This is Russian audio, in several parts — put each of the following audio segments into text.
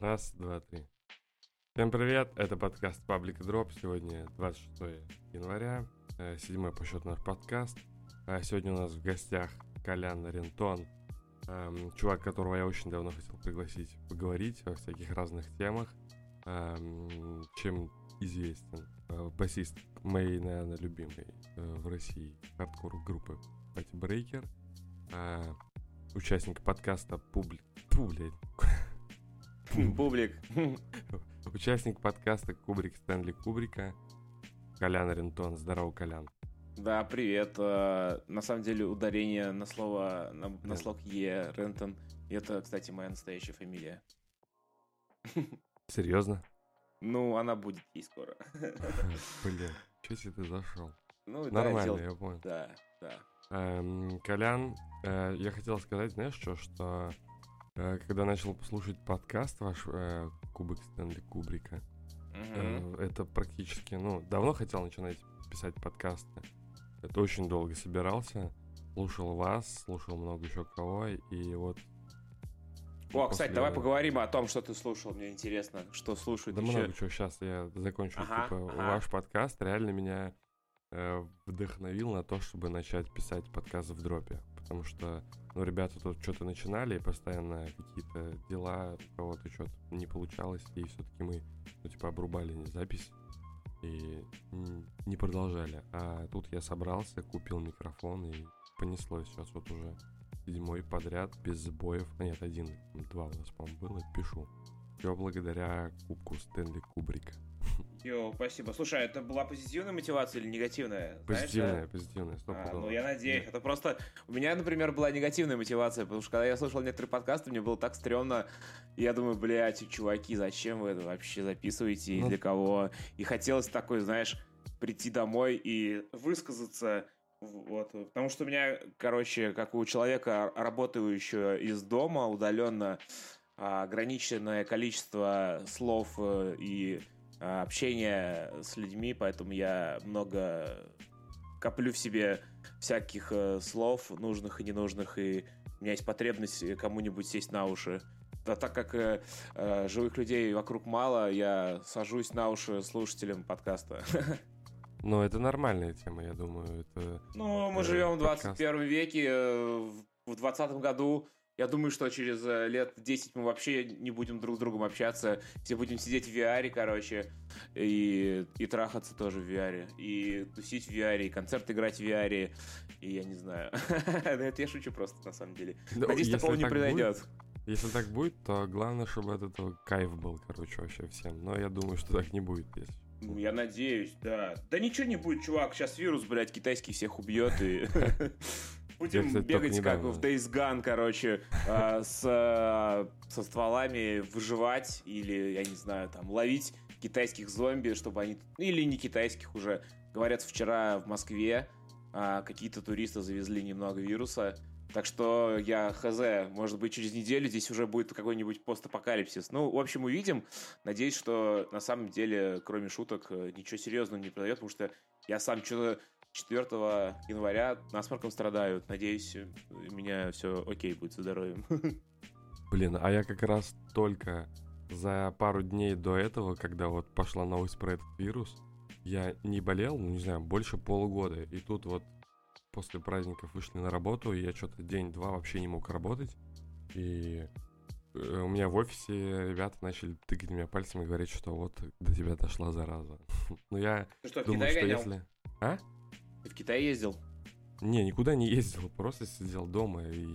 Раз, два, три. Всем привет, это подкаст Public Drop. Сегодня 26 января, э, седьмой по счету наш подкаст. А сегодня у нас в гостях Колян Рентон, эм, чувак, которого я очень давно хотел пригласить поговорить о всяких разных темах, эм, чем известен. Э, басист моей, наверное, любимой э, в России хардкор группы Party Breaker, участник подкаста Публик... Фу, блядь. Публик. Участник подкаста Кубрик Стэнли Кубрика. Колян Рентон. Здорово, Колян. Да, привет. Э, на самом деле ударение на слово, на, на слог Е, Рентон. Это, кстати, моя настоящая фамилия. Серьезно? Ну, она будет ей скоро. Блин, что себе ты зашел? Ну, Нормально, да, я понял. Да, да. Эм, Колян, э, я хотел сказать, знаешь что, что когда начал послушать подкаст ваш э, Кубик Стэнли Кубрика, э, это практически, ну, давно хотел начинать писать подкасты. Это очень долго собирался, слушал вас, слушал много еще кого, и вот... О, после- кстати, давай поговорим о том, что ты слушал. Мне интересно, что слушают Да еще. много чего. Сейчас я закончу. Ага, типа, ага. ваш подкаст реально меня э, вдохновил на то, чтобы начать писать подкаст в дропе. Потому что, ну, ребята тут что-то начинали, постоянно какие-то дела, у кого-то что-то не получалось, и все-таки мы, ну, типа, обрубали запись и не продолжали. А тут я собрался, купил микрофон, и понеслось. Сейчас вот уже седьмой подряд, без сбоев. А нет, один, два у нас, по-моему, было, пишу. Все благодаря кубку Стэнли Кубрика. Йоу, спасибо. Слушай, а это была позитивная мотивация или негативная? Знаешь, Позитивная, позитивная, А, ну, я надеюсь. Это просто... У меня, например, была негативная мотивация, потому что когда я слушал некоторые подкасты, мне было так стрёмно. И я думаю, блядь, чуваки, зачем вы это вообще записываете и Ну. для кого? И хотелось такой, знаешь, прийти домой и высказаться. Вот, потому что у меня, короче, как у человека, работающего из дома удаленно, а, ограниченное количество слов э, и общения с людьми, поэтому я много коплю в себе всяких э, слов, нужных и ненужных, и у меня есть потребность э, кому-нибудь сесть на уши. А так как э, э, живых людей вокруг мало, я сажусь на уши слушателям подкаста. Но это нормальная тема, я думаю. Это... Ну, мы живем в подкаст. 21 веке, в 20 году. Я думаю, что через э, лет 10 мы вообще не будем друг с другом общаться. Все будем сидеть в VR, короче, и, и трахаться тоже в VR, и тусить в VR, и концерт играть в VR, и я не знаю. Это я шучу просто, на самом деле. Надеюсь, такого не произойдет. Если так будет, то главное, чтобы от этого кайф был, короче, вообще всем. Но я думаю, что так не будет, если... Ну, я надеюсь, да. Да ничего не будет, чувак. Сейчас вирус, блядь, китайский всех убьет и... Будем кстати, бегать как в Days Gone, короче, а, с, а, со стволами, выживать или, я не знаю, там, ловить китайских зомби, чтобы они... Или не китайских уже. Говорят, вчера в Москве а, какие-то туристы завезли немного вируса. Так что я хз, может быть, через неделю здесь уже будет какой-нибудь постапокалипсис. Ну, в общем, увидим. Надеюсь, что на самом деле, кроме шуток, э, ничего серьезного не произойдет, потому что я сам что-то 4 января насморком страдаю. Надеюсь, у меня все окей будет со здоровьем. Блин, а я как раз только за пару дней до этого, когда вот пошла новость про этот вирус, я не болел, ну, не знаю, больше полугода. И тут вот после праздников вышли на работу, и я что-то день-два вообще не мог работать. И э, у меня в офисе ребята начали тыкать меня пальцем и говорить, что вот до тебя дошла зараза. Ну я что, в думаю, что если... А? Ты в Китай ездил? Не, никуда не ездил, просто сидел дома и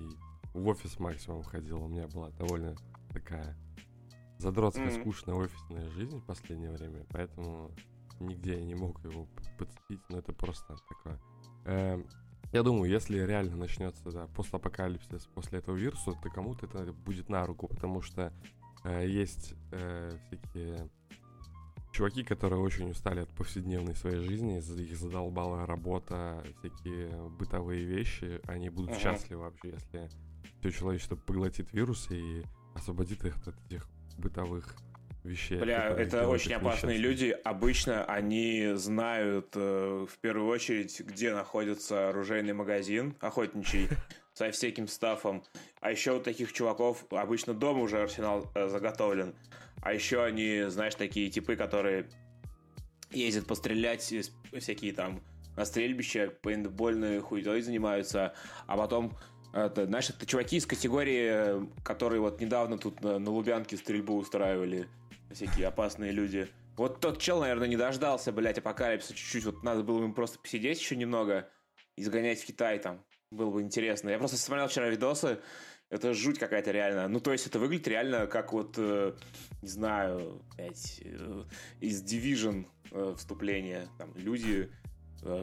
в офис максимум ходил. У меня была довольно такая задротская, Мгм. скучная офисная жизнь в последнее время, поэтому нигде я не мог его подцепить, но это просто такое. Эм, я думаю, если реально начнется да, постапокалипсис после этого вируса, то кому-то это будет на руку, потому что э, есть э, всякие чуваки, которые очень устали от повседневной своей жизни, их задолбала работа, всякие бытовые вещи, они будут Ага. счастливы вообще, если все человечество поглотит вирус и освободит их от этих бытовых вещей. Бля, это очень опасные люди. Обычно они знают э, в первую очередь, где находится оружейный магазин охотничий со всяким стафом. А еще у таких чуваков обычно дома уже арсенал э, заготовлен. А еще они, знаешь, такие типы, которые ездят пострелять, всякие там на стрельбище, пейнтбольной хуйтой занимаются, а потом это, знаешь, это чуваки из категории, которые вот недавно тут на, на Лубянке стрельбу устраивали, всякие опасные люди. Вот тот чел, наверное, не дождался, блядь, апокалипса чуть-чуть. Вот надо было ему просто посидеть еще немного и сгонять в Китай там. Было бы интересно. Я просто смотрел вчера видосы, это жуть какая-то реально. Ну, то есть это выглядит реально как вот, э, не знаю, блядь, э, из Division э, вступления. Там люди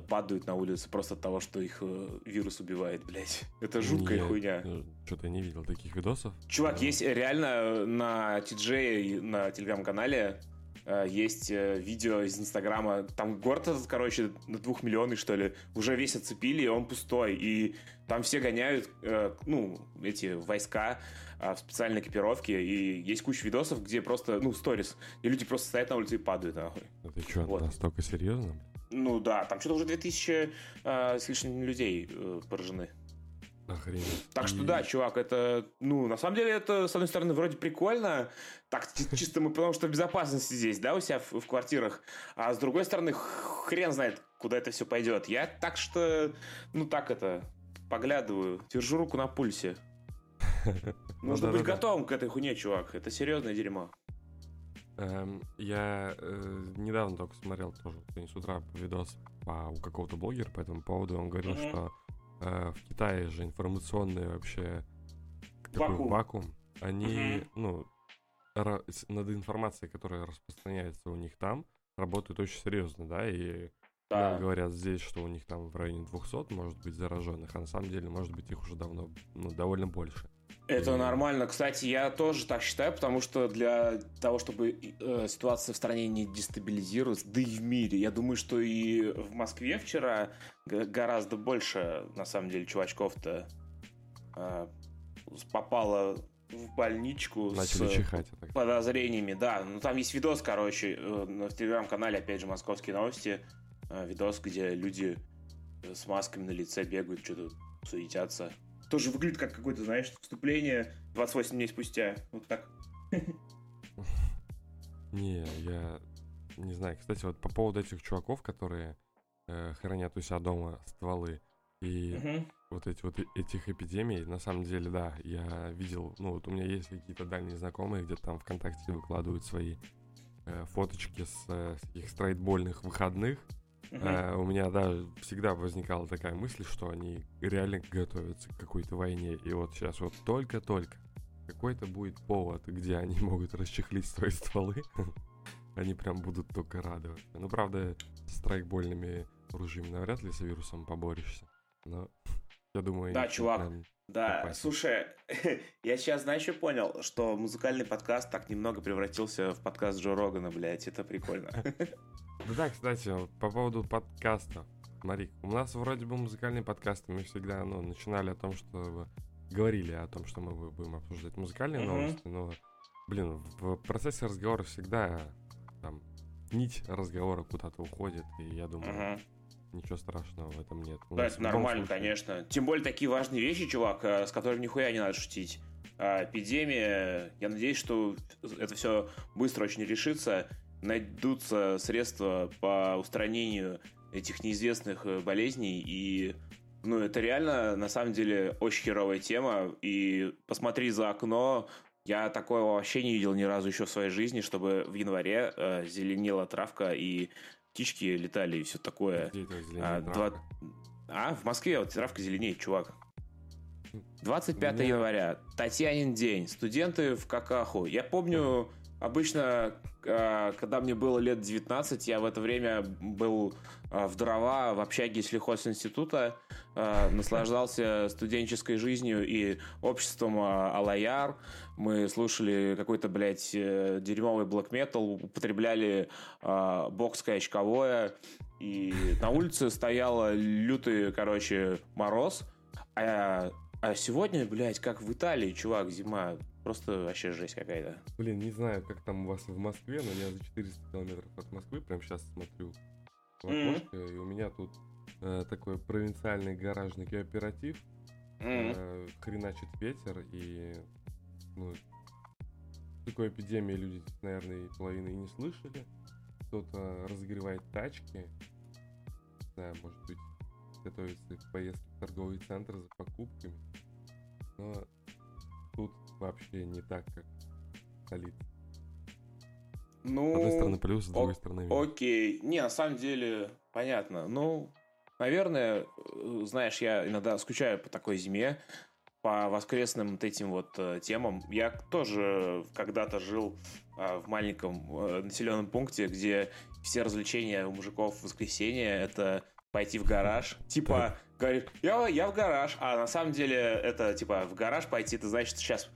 падают на улице просто от того, что их вирус убивает, блядь. Это жуткая Нет, хуйня. Что-то не видел таких видосов. Чувак, Но- есть реально на TJ, на телеграм-канале есть э, видео из Инстаграма. Там город этот, короче, на двухмиллионный, что ли, уже весь оцепили, и он пустой. И там все гоняют, э, ну, эти войска э, в специальной экипировке. И есть куча видосов, где просто, ну, сторис, и люди просто стоят на улице и падают, нахуй. Это что, Вот. настолько серьезно? Ну да, там что-то уже 2000 э, с лишним людей э, поражены. Охренеть. Так что да, чувак, это, ну, на самом деле, это, с одной стороны, вроде прикольно, так, чи- чисто мы потому что в безопасности здесь, да, у себя в, в квартирах, а с другой стороны, хрен знает, куда это все пойдет. Я так что, ну, так это, поглядываю, держу руку на пульсе. Ну Нужно быть да-да-да. готовым к этой хуйне, чувак, это серьезное дерьмо. Эм, я э, недавно только смотрел тоже с утра видос по, у какого-то блогера по этому поводу. Он говорил, что в Китае же информационный вообще такой Вакуум. вакуум. Они, Мгм. ну, над информацией, которая распространяется у них там, работают очень серьезно, да, и Да. говорят здесь, что у них там в районе 200 может быть зараженных, а на самом деле может быть их уже давно, ну, довольно больше. Это нормально. Кстати, я тоже так считаю, потому что для того, чтобы э, ситуация в стране не дестабилизировалась, да и в мире, я думаю, что и в Москве вчера гораздо больше, на самом деле, чувачков-то э, попало в больничку Начали с чихать. так подозрениями. Да, ну там есть видос, короче, э, на- в телеграм-канале, опять же, «Московские новости», э, видос, где люди э, с масками на лице бегают, что-то суетятся. Тоже выглядит как какое-то, знаешь, вступление 28 дней спустя. Вот так. Не, я не знаю. Кстати, вот по поводу этих чуваков, которые э, хранят у себя дома стволы и вот эти вот этих эпидемий, на самом деле, да, я видел, ну вот у меня есть какие-то дальние знакомые, где-то там ВКонтакте выкладывают свои э, фоточки с э, таких страйтбольных выходных. Э, у меня, да, всегда возникала такая мысль, что они реально готовятся к какой-то войне. И вот сейчас вот только-только какой-то будет повод, где они могут расчехлить свои стволы. Они прям будут только радоваться. Ну, правда, с страйкбольными ружьями навряд ли с вирусом поборешься. Но я думаю... Да, чувак. Да, опасен. слушай, я сейчас, знаешь, что понял? Что музыкальный подкаст так немного превратился в подкаст Джо Рогана, блядь, это прикольно. Да, да, кстати, по поводу подкаста. Смотри, у нас вроде бы музыкальные подкасты, мы всегда ну, начинали о том, что говорили о том, что мы бу- будем обсуждать музыкальные Мгм. новости, но, блин, в процессе разговора всегда там нить разговора куда-то уходит, и я думаю, Мгм. ничего страшного в этом нет. У Да, это нормально, случае- конечно. Тем более такие важные вещи, чувак, э, с которыми нихуя не надо шутить. А, Эпидемия, я надеюсь, что это все быстро очень решится. Найдутся средства по устранению этих неизвестных э, болезней. И, ну, это реально, на самом деле, очень херовая тема. И посмотри за окно. Я такого вообще не видел ни разу еще в своей жизни, чтобы в январе э, зеленела травка и птички летали и все такое. А, травка? два- А, в Москве вот травка зеленеет, чувак. 25 Меня- января, Татьянин день, студенты в какаху. Я помню, обычно, а, когда мне было лет 19, я в это время был а, в дрова в общаге сельхозинститута, а, наслаждался студенческой жизнью и обществом а, Алаяр. Мы слушали какой-то, блядь, э, дерьмовый блэк метал, употребляли а, бокское очковое, и на улице стоял лютый, короче, мороз, а, а сегодня, блядь, как в Италии, чувак, зима. Просто вообще жесть какая-то. Блин, не знаю, как там у вас в Москве, но я за 400 километров от Москвы прям сейчас смотрю в окошко, mm-hmm. и у меня тут э, такой провинциальный гаражный кооператив. Mm-hmm. Э, хреначит ветер, и ну, такой эпидемии люди, наверное, половины и не слышали. Кто-то разогревает тачки. Не знаю, может быть, готовится к поездке в торговый центр за покупками. Но тут вообще не так, как в столице. Ну, с одной стороны плюс, с другой стороны минус. Окей. Не, на самом деле, понятно. Ну, наверное, э, знаешь, я иногда скучаю по такой зиме, по воскресным вот этим вот э, темам. Я тоже когда-то жил э, в маленьком э, населенном пункте, где все развлечения у мужиков в воскресенье это пойти в гараж. Типа, говорит, я, я в гараж. А на самом деле это, типа, в гараж пойти, это значит, сейчас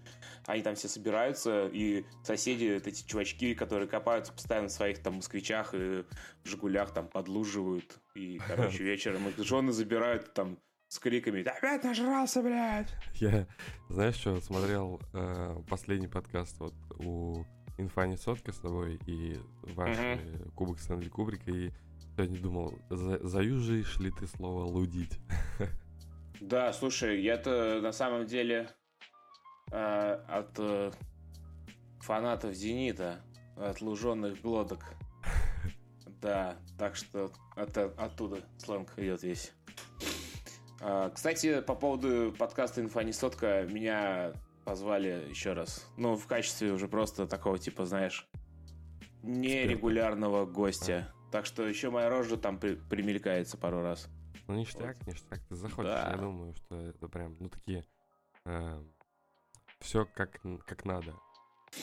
они там все собираются, и соседи, вот эти чувачки, которые копаются постоянно в своих там москвичах и жигулях там подлуживают. И, короче, вечером их жены забирают там с криками «Ты опять нажрался, блядь!» Я, знаешь что, смотрел э, последний подкаст вот у Инфани Сотка с тобой и ваш э, Кубок Стэнли Кубрика, и сегодня думал, за, заюзаешь ли ты слово «лудить»? Да, слушай, я-то на самом деле э, от э, фанатов «Зенита», от луженных глоток. Да, так что это оттуда сленг идет весь. А, Кстати, по поводу подкаста «Инфа не сотка» меня позвали еще раз. Ну, в качестве уже просто такого, типа, знаешь, нерегулярного гостя. Так что еще моя рожа там при- примелькается пару раз. Ну, ништяк, ништяк, ты заходишь, Да. я думаю, что это прям, ну, такие, все как, как надо.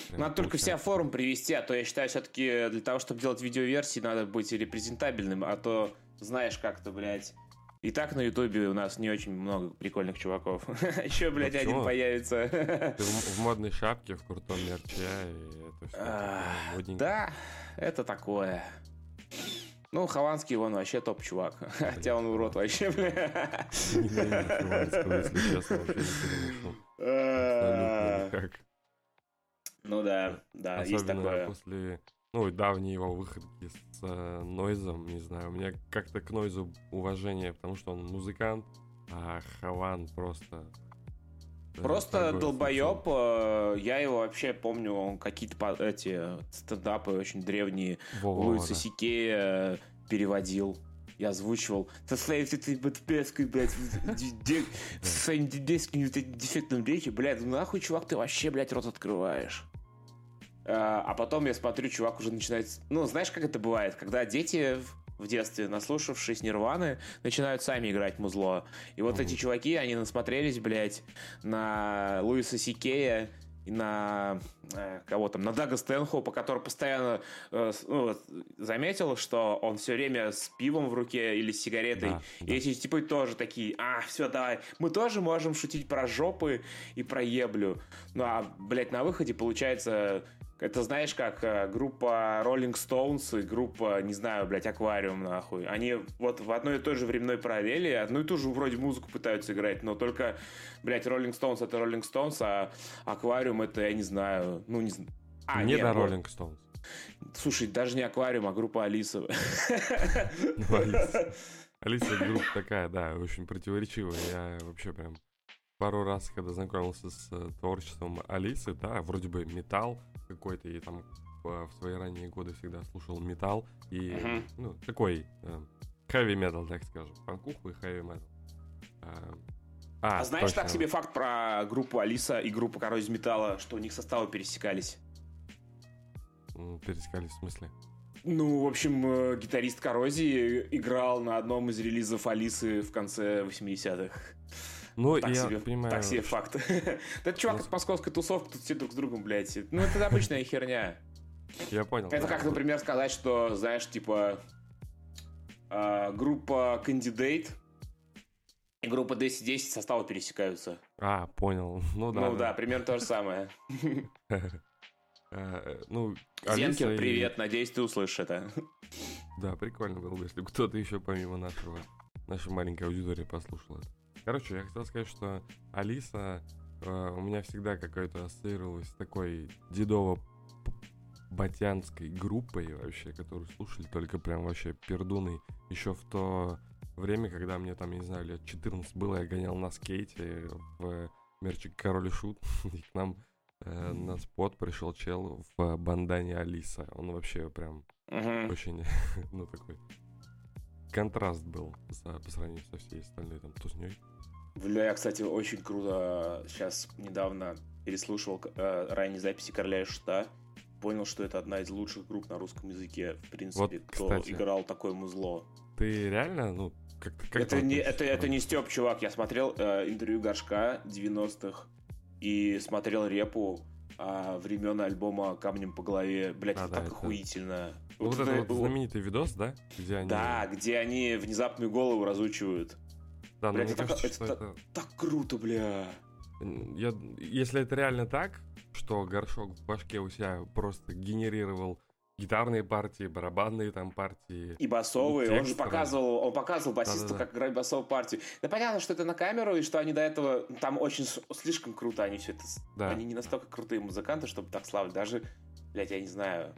Прям Надо только вся форум привести, а то я считаю, все-таки для того, чтобы делать видеоверсии, надо быть репрезентабельным, а то знаешь как-то, блядь. И так на Ютубе у нас не очень много прикольных чуваков. Еще, блядь, один появится. Ты в, модной шапке, в крутом мерче, и это все модненько. Да, это такое. Ну, Хованский, он вообще топ-чувак. Хотя он урод вообще, бля. Никак. Ну да, да, есть такое. после, ну, давней его выходки с э, Нойзом, не знаю, у меня как-то к Нойзу уважение, потому что он музыкант, а Хаван просто... э, Просто торговец долбоеб, э, я его вообще помню, он какие-то эти стендапы очень древние Во-во-во, Луиса да. Сикея переводил. Я озвучивал со своей вот этой вот пеской, блядь, д- д- со своим детским вот этим дефектным речи, блядь, ну нахуй, чувак, ты вообще, блядь, рот открываешь. А а потом я смотрю, чувак уже начинает... Ну, знаешь, как это бывает? Когда дети в- детстве, наслушавшись Нирваны, начинают сами играть музло. И вот эти чуваки, они насмотрелись, блядь, на Луиса Сикея и на э, кого там, на Дага Стэнхоупа, который постоянно э, ну, заметил, что он все время с пивом в руке или с сигаретой. Да, и да. эти типы тоже такие, а, все, давай, мы тоже можем шутить про жопы и про еблю. Ну, а, блядь, на выходе получается... Это знаешь, как э, группа Rolling Stones и группа, не знаю, блядь, Аквариум, нахуй. Они вот в одной и той же временной параллели одну и ту же вроде музыку пытаются играть, но только, блядь, Rolling Stones это Rolling Stones, а Аквариум это, я не знаю, ну, не знаю. А, Не вот. Rolling Stones. Слушай, даже не Аквариум, а группа Алиса. Ну, Алиса. Алиса группа такая, да, очень противоречивая. Я вообще прям пару раз, когда знакомился с э, творчеством Алисы, да, вроде бы металл какой-то, и там э, в свои ранние годы всегда слушал металл, и, Мгм. ну, такой хэви метал, так скажем, панкуху и хэви метал. А, А знаешь так точно. себе факт про группу Алиса и группу Коррозия Металла, что у них составы пересекались? Пересекались в смысле? Ну, в общем, э, гитарист Коррозии играл на одном из релизов Алисы в конце 80-х. Ну, Так я себе, понимаю, так себе факт. Это чувак Ну, от московской тусовки, тут все друг с другом, блядь. Ну, это обычная херня. я понял. Это да. как, например, сказать, что, знаешь, типа, а, группа Candidate и группа 1010 составы пересекаются. А, понял. Ну да. Ну да, примерно то же самое. Э, Ну, Зенкин, привет, надеюсь, ты услышишь это. Да, прикольно было бы, если кто-то еще помимо нашего, нашей маленькой аудитории послушал это. Короче, я хотел сказать, что Алиса э, у меня всегда какое-то ассоциировалось с такой дедово батянской группой вообще, которую слушали только прям вообще пердуны. Еще в то время, когда мне там, я не знаю, лет 14 было, я гонял на скейте в мерчик Король и Шут, и к нам э, на спот пришел чел в бандане Алиса. Он вообще прям Мгм. очень, ну, такой контраст был за, по сравнению со всей остальной там тузней. Бля, я, кстати, очень круто сейчас недавно переслушивал э, ранние записи Короля и Шута. Понял, что это одна из лучших групп на русском языке, в принципе, Вот, кто кстати. играл такое музло. Ты реально, ну, как, как это, не, это, это не Степ, чувак. Я смотрел э, интервью Горшка 90-х и смотрел репу а, времен альбома «Камнем по голове». Блять, А, это да, так это- охуительно. Ну, Вот Вот это это- вот- знаменитый видос, да? Где они... Да, где они внезапную голову разучивают. Да, мне это кажется, так- это это... Так круто, бля. Я, если это реально так, что горшок в башке у себя просто генерировал гитарные партии, барабанные там партии. И басовые, он же показывал, он показывал басисту, Да-да-да. как играть басовую партию. Да понятно, что это на камеру, и что они до этого, там очень слишком круто, они все это, Да. они не настолько крутые музыканты, чтобы так славить. Даже, блядь, я не знаю,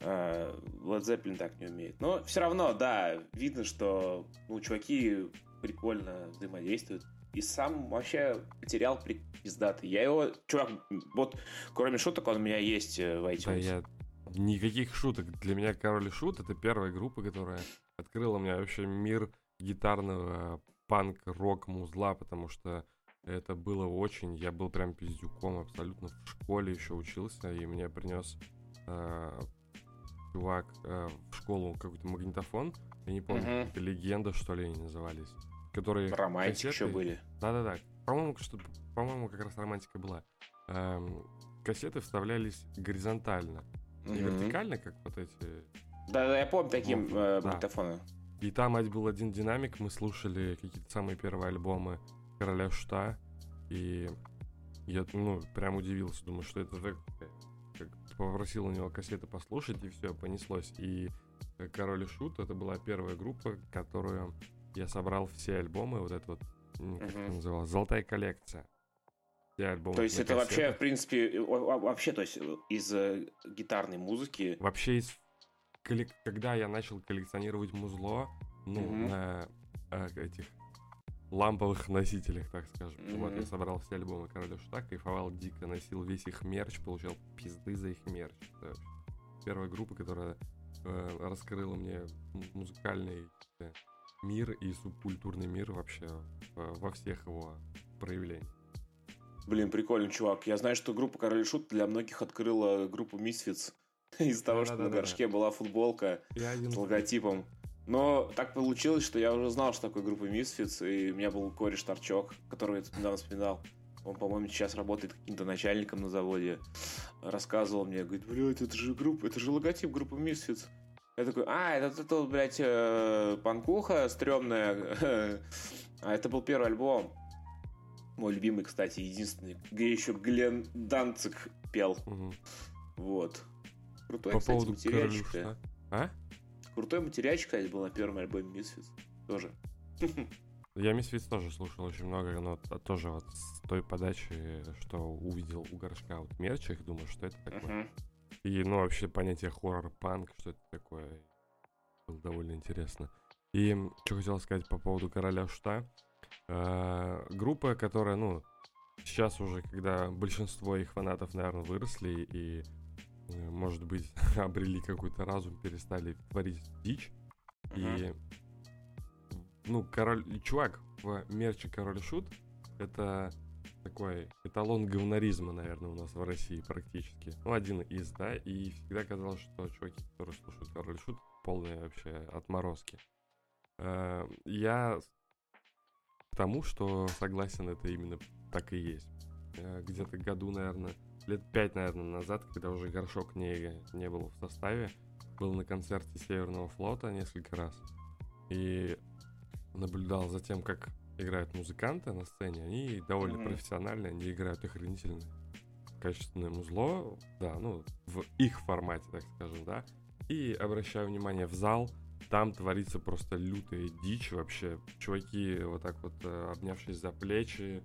э, Led Zeppelin так не умеет. Но все равно, да, видно, что, ну, чуваки прикольно взаимодействуют. И сам вообще потерял при- пиздатый. Я его, чувак, вот, кроме шуток, он у меня есть э, в iTunes. Да, я... Никаких шуток. Для меня Король и Шут — это первая группа, которая открыла мне вообще мир гитарного панк-рок-музла, потому что это было очень... Я был прям пиздюком абсолютно в школе еще учился, и мне принес э, чувак э, в школу какой-то магнитофон. Я не помню, какие-то легенда, что ли, они назывались. Которые Романтик еще были. Да-да-да. По-моему, что, по-моему, как раз романтика была. Эм, кассеты вставлялись горизонтально. Не Мгм. вертикально, как вот эти. Да, да, я помню такие Вот, э, да. магнитофоны. И там ать, был один динамик, мы слушали какие-то самые первые альбомы Короля Шута. И я, ну, прям удивился, думаю, что это. Как попросил у него кассеты послушать, и все, понеслось. И Король и Шут, это была первая группа, которую я собрал все альбомы, вот это вот, как это называлось, золотая коллекция. Все альбомы То есть это вообще, кассетах. в принципе, э, во- во- вообще, то есть э, из э, гитарной музыки. Вообще, из когда я начал коллекционировать музло, ну, Мгм. на этих ламповых носителях, так скажем. Вот я собрал все альбомы Короля Шута, кайфовал дико, носил весь их мерч, получал пизды за их мерч. Это первая группа, которая э, раскрыла мне музыкальный э, мир и субкультурный мир вообще во всех его проявлениях. Блин, прикольный чувак. Я знаю, что группа Король Шут для многих открыла группу Misfits. Из-за того, что на горшке была футболка с логотипом. Но так получилось, что я уже знал, что такое группа Misfits, и у меня был кореш Торчок, которого я тут недавно вспоминал. Он, по-моему, сейчас работает каким-то начальником на заводе. Рассказывал мне, говорит, блядь, это же группа, это же логотип группы Misfits. Я такой, а, это, это, вот, блядь, э, панкуха стрёмная. А это был первый альбом. Мой любимый, кстати, единственный, где еще Глен Данцик пел. Мгм. Вот. Крутой, По кстати, поводу материальчик. А? Крутой материальчик, кстати, был на первом альбоме Misfits. Тоже. Я Мисфиц тоже слушал очень много, но тоже вот с той подачи, что увидел у горшка вот мерч, их думаю, что это такое. Мгм. И, ну, вообще понятие хоррор-панк, что это такое, было довольно интересно. И что хотел сказать по поводу Короля Шута. Э, группа, которая, ну, сейчас уже, когда большинство их фанатов, наверное, выросли и, э, может быть, обрели какой-то разум, перестали творить дичь. И, ну, король, чувак в мерче Король Шут это такой эталон говнаризма, наверное, у нас в России практически. Ну, один из, да, и всегда казалось, что чуваки, которые слушают Король Шут, полные вообще отморозки. Э, Я к тому, что согласен, это именно так и есть. Э, Где-то году, наверное, лет пять, наверное, назад, когда уже горшок не, не был в составе, был на концерте Северного флота несколько раз и наблюдал за тем, как играют музыканты на сцене. Они довольно Мгм. профессиональные, они играют охренительно качественное музло, да, ну, в их формате, так скажем, да. И обращаю внимание в зал, там творится просто лютая дичь вообще. Чуваки вот так вот, э, обнявшись за плечи,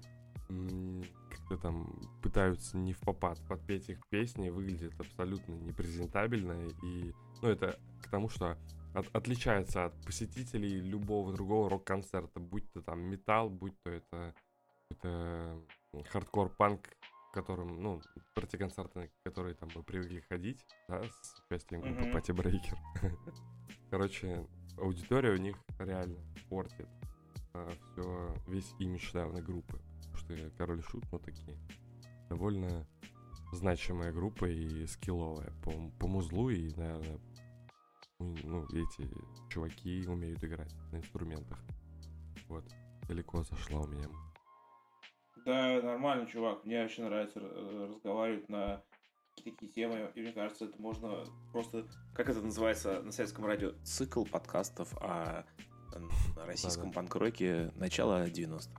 м, как артисты там пытаются не в попад подпеть их песни, выглядит абсолютно непрезентабельно. И, ну, это к тому, что от, отличается от посетителей любого другого рок-концерта, будь то там металл, будь то это, это хардкор-панк, которым, ну, противоконцерты, которые там мы привыкли ходить, да, с участием группы mm-hmm. Party Breaker. Короче, аудитория у них реально портит а, все, весь имидж данной группы. Потому что Король Шут, ну, такие довольно значимая группа и скилловая по, по музлу и, наверное, ну, эти чуваки умеют играть на инструментах. Вот, далеко зашла у меня. Да, нормально, чувак. Мне очень нравится э, разговаривать на такие темы. И мне кажется, это можно просто, как это называется на советском радио, цикл подкастов о российском панк-роке начала 90-х.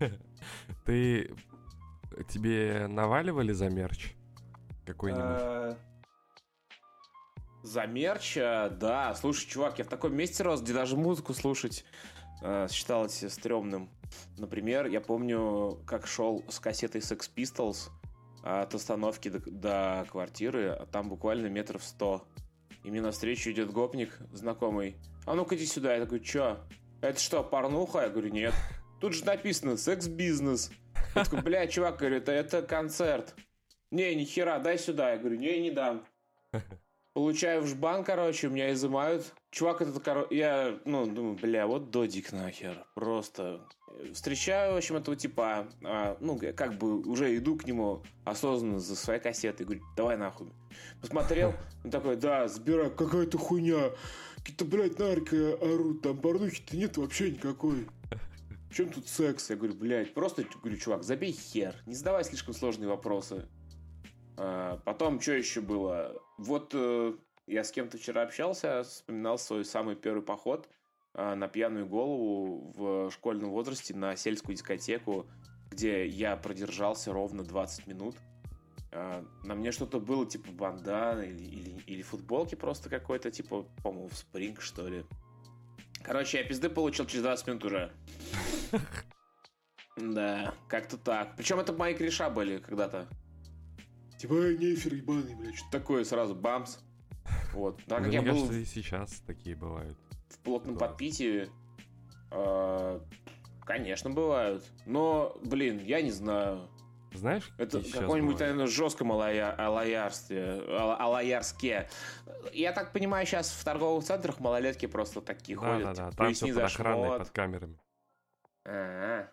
Ты... Тебе наваливали за мерч какой-нибудь? Э, за мерч, да. Слушай, чувак, я в таком месте рос, где даже музыку слушать э, считалось стрёмным. Например, я помню, как шел с кассетой Sex Pistols от остановки до, до квартиры, а там буквально метров сто. И мне навстречу идет гопник знакомый. А ну-ка иди сюда. Я такой, чё? Это что, порнуха? Я говорю, нет. Тут же написано секс-бизнес. Я такой, бля, чувак, говорит, это концерт. Не, ни хера, дай сюда. Я говорю, не, не дам. Получаю в жбан, короче, меня изымают. Чувак этот, короче, я, ну, думаю, бля, вот додик нахер. Просто встречаю, в общем, этого типа, а, ну, как бы уже иду к нему осознанно за своей кассетой. Говорю, давай нахуй. Посмотрел, он такой, да, сбирай, какая-то хуйня. Какие-то, блядь, нарко орут, там порнухи-то нет вообще никакой. В чем тут секс? Я говорю, блядь, просто, говорю, чувак, забей хер, не задавай слишком сложные вопросы. А, потом, что еще было? Вот э, я с кем-то вчера общался, вспоминал свой самый первый поход э, на пьяную голову в школьном возрасте на сельскую дискотеку, где я продержался ровно 20 минут. Э, на мне что-то было типа бандана или, или, или футболки просто какой-то, типа, по-моему, в спринг, что ли. Короче, я пизды получил через 20 минут уже. Да, как-то так. Причем это мои кореша были когда-то. Типа, нефер ебаный, блядь, что такое, сразу бамс. Вот. Да, как я был... кажется, и сейчас такие бывают. В плотном да. подпитии. Э, конечно, бывают. Но, блин, я не знаю. Знаешь, это какое-нибудь, наверное, жестком алаярстве, алаярске. Я так понимаю, сейчас в торговых центрах малолетки просто такие да, ходят. Да, да, там все под охраной, под камерами. А-а-а.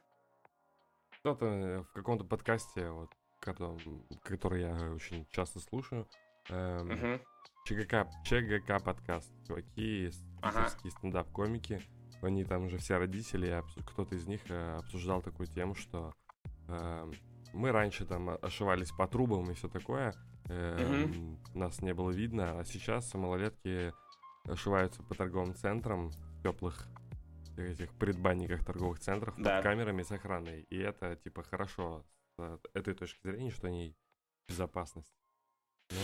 Кто-то в каком-то подкасте вот который я очень часто слушаю. Эм, uh-huh. ЧГК, ЧГК подкаст. Чуваки, ага. стендап-комики. Они там уже все родители, кто-то из них э, обсуждал такую тему, что э, мы раньше там ошивались по трубам и все такое. Э, uh-huh. Нас не было видно, а сейчас малолетки ошиваются по торговым центрам в теплых этих предбанниках торговых центров да. под камерами с охраной. И это типа хорошо этой точки зрения, что они безопасность. Но...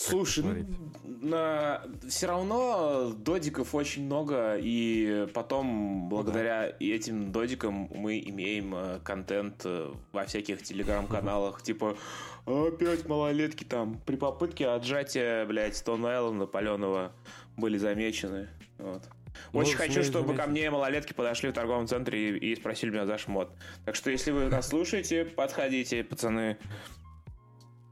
Слушай, на... все равно додиков очень много, и потом благодаря да. этим додикам мы имеем э, контент э, во всяких телеграм-каналах, типа опять малолетки там при попытке отжатия, блядь, Стон Айленда паленого были замечены. Вот. Ну, Очень хочу, чтобы ко мне малолетки подошли в торговом центре и, и спросили меня за шмот. Так что, если вы нас слушаете, подходите, пацаны.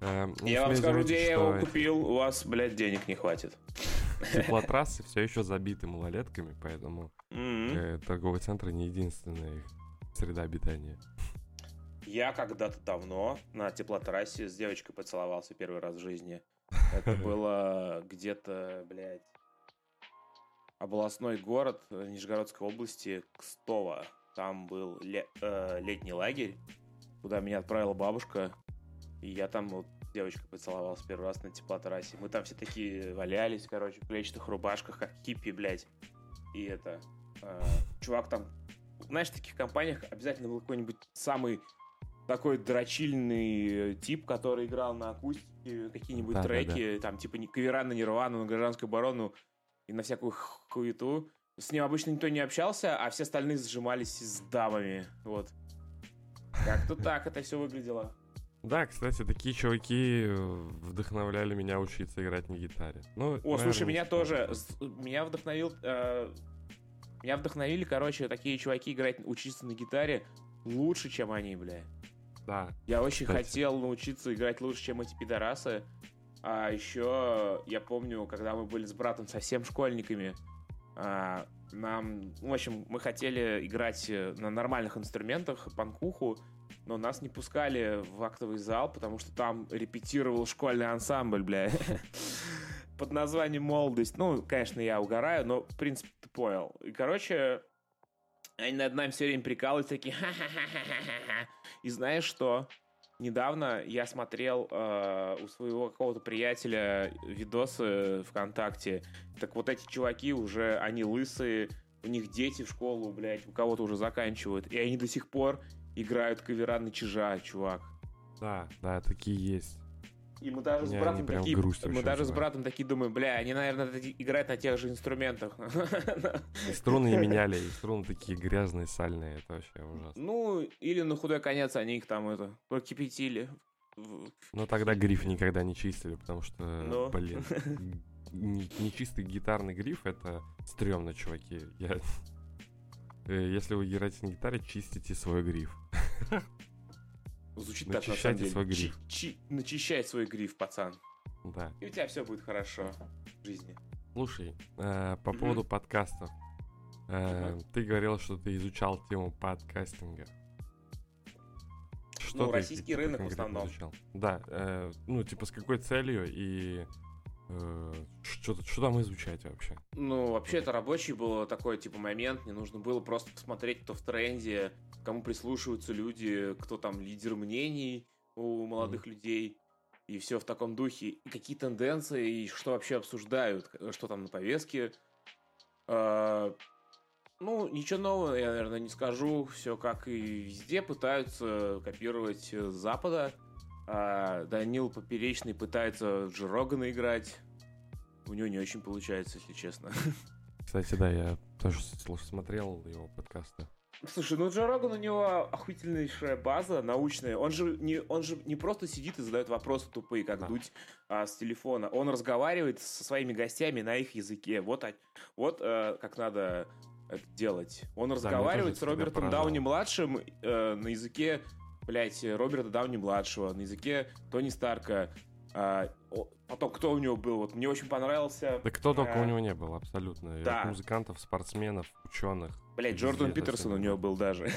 Эм, я вам скажу, где я его купил, у вас, блядь, денег не хватит. Теплотрассы все еще забиты малолетками, поэтому э, торговые центры не единственная их среда обитания. Я когда-то давно на теплотрассе с девочкой поцеловался первый раз в жизни. Это было где-то, блядь, областной город э, Нижегородской области Кстово. Там был ле- э, летний лагерь, куда меня отправила бабушка. И я там вот девочкой поцеловался первый раз на теплотрассе. Мы там все такие валялись, короче, в клетчатых рубашках, как хиппи, блядь. И это... Э, чувак там... Знаешь, в таких компаниях обязательно был какой-нибудь самый такой дрочильный тип, который играл на акустике какие-нибудь да, треки, да, да. там типа кавера на Нирвану, на гражданскую оборону и на всякую хуету. С ним обычно никто не общался, а все остальные сжимались с дамами, вот. Как-то так это все выглядело. Да, кстати, такие чуваки э, вдохновляли меня учиться играть на гитаре. Ну, О, наверное, слушай, меня тоже, меня вдохновил, э, меня вдохновили, короче, такие чуваки играть, учиться на гитаре лучше, чем они, бля. Да. Я очень кстати. хотел научиться играть лучше, чем эти пидорасы. А еще я помню, когда мы были с братом совсем школьниками, а, нам, в общем, мы хотели играть э, на нормальных инструментах, панкуху, но нас не пускали в актовый зал, потому что там репетировал школьный ансамбль, бля, под названием «Молодость». Ну, конечно, я угораю, но, в принципе, ты понял. И, короче, они над нами все время прикалываются, такие ха-ха-ха-ха-ха. И знаешь что? Недавно я смотрел э, у своего какого-то приятеля видосы ВКонтакте. Так вот эти чуваки уже, они лысые, у них дети в школу, блядь, у кого-то уже заканчивают. И они до сих пор играют кавера на чижа, чувак. Да, да, такие есть. И мы даже с братом такие, мы даже с братом такие думаем, бля, они, наверное, играют на тех же инструментах. И струны не меняли, и струны такие грязные, сальные, это вообще ужасно. Ну, или на худой конец они их там это прокипятили. Ну тогда гриф никогда не чистили, потому что, Но. блин, нечистый гитарный гриф это стрёмно, чуваки. Я... Э, если вы играете на гитаре, чистите свой гриф. Звучит так, на самом деле. свой гриф. Чи- начищай свой гриф, пацан. Да. И у тебя все будет хорошо в жизни. Слушай, э, по поводу подкастов. Э, Ты говорил, что ты изучал тему подкастинга. Что ну, российский рынок в основном. Изучал? Да, э, ну, типа, с какой целью и что, что там изучать вообще? Ну, вообще, это рабочий был такой, типа, момент. Мне нужно было просто посмотреть, кто в тренде, кому прислушиваются люди, кто там лидер мнений у молодых mm-hmm. людей, и все в таком духе, и какие тенденции, и что вообще обсуждают, что там на повестке. А, ну, ничего нового я, наверное, не скажу. Все как и везде пытаются копировать с Запада. А Данил Поперечный пытается в Джирогана играть. У него не очень получается, если честно. Кстати, да, я тоже смотрел его подкасты. Слушай, ну Джо Роган у него охуительнейшая база научная. Он же не, он же не просто сидит и задает вопросы тупые, как да. дуть а, с телефона. Он разговаривает со своими гостями на их языке. Вот, вот а, как надо это делать. Он да, разговаривает с Робертом Дауни-младшим э, на языке, блядь, Роберта Дауни-младшего, на языке Тони Старка. А, потом, кто у него был? Вот мне очень понравился... Да кто только а... у него не был, абсолютно. Да. От музыкантов, спортсменов, ученых. Блять, Джордан Питерсон у него был даже.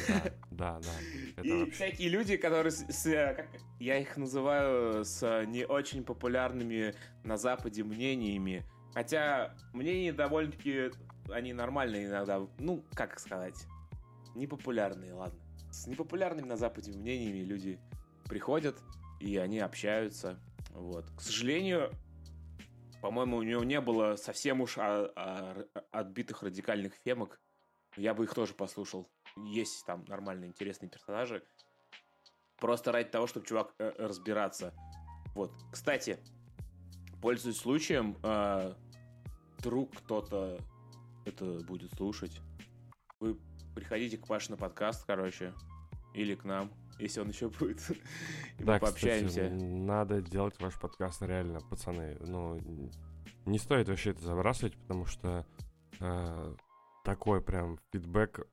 Да, да. да. И вообще... всякие люди, которые, с, с, как, я их называю, с не очень популярными на Западе мнениями. Хотя мнения довольно-таки, они нормальные иногда. Ну, как сказать, непопулярные, ладно. С непопулярными на Западе мнениями люди приходят, и они общаются. Вот. К сожалению, по-моему, у него не было совсем уж а, а, отбитых радикальных фемок. Я бы их тоже послушал. Есть там нормальные, интересные персонажи. Просто ради того, чтобы чувак э, разбираться. Вот. Кстати, пользуясь случаем, э, вдруг кто-то это будет слушать. Вы приходите к Паше на подкаст, короче, или к нам если он еще будет. И да, мы пообщаемся. Кстати, надо делать ваш подкаст реально, пацаны. Ну, не стоит вообще это забрасывать, потому что э, такой прям фидбэк.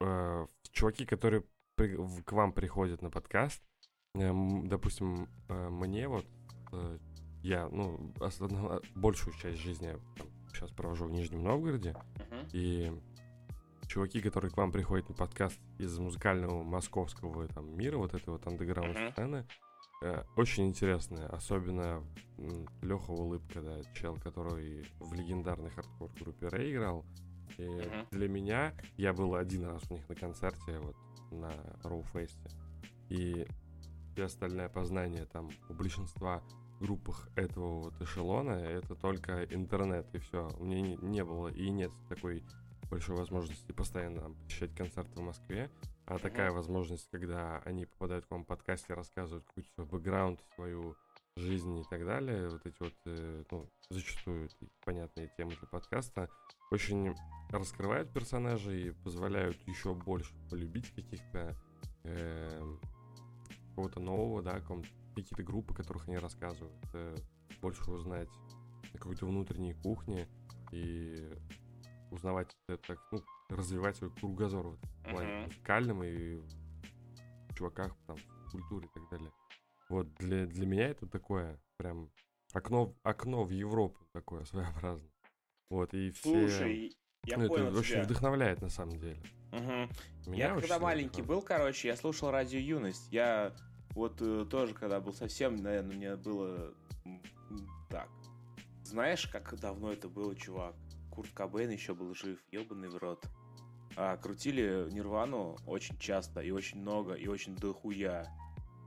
Э, чуваки, которые при, в, к вам приходят на подкаст, э, допустим, э, мне вот, э, я, ну, основную, большую часть жизни там, сейчас провожу в Нижнем Новгороде, uh-huh. и чуваки, которые к вам приходят на подкаст из музыкального московского там мира, вот этой вот андеграунд сцены, э, очень интересные. Особенно Леха Улыбка, да, чел, который в легендарной хардкор группе Рэй играл. И uh-huh. для меня, я был один раз у них на концерте, вот на Роуфесте. И все остальное познание там у большинства группах этого вот эшелона это только интернет и все. У меня не, не было и нет такой большой возможности постоянно посещать концерты в Москве, а такая возможность, когда они попадают к вам в подкасте, рассказывают какой-то свой бэкграунд, свою жизнь и так далее, вот эти вот, э, ну, зачастую понятные темы для подкаста, очень раскрывают персонажей и позволяют еще больше полюбить каких-то э, какого-то нового, да, какие-то группы, которых они рассказывают, э, больше узнать на какой-то внутренней кухне. И узнавать это, ну, развивать свой кругозор в плане uh-huh. музыкальном и в чуваках, там, в культуре и так далее. Вот, для, для меня это такое прям окно, окно в Европу такое своеобразное. Вот, и все... Слушай, я ну, понял это тебя. очень вдохновляет на самом деле. Угу. я когда маленький был, короче, я слушал радио Юность. Я вот э, тоже, когда был совсем, наверное, мне было так. Знаешь, как давно это было, чувак? Курт Кобейн еще был жив, ебаный в рот. А, крутили Нирвану очень часто и очень много, и очень дохуя.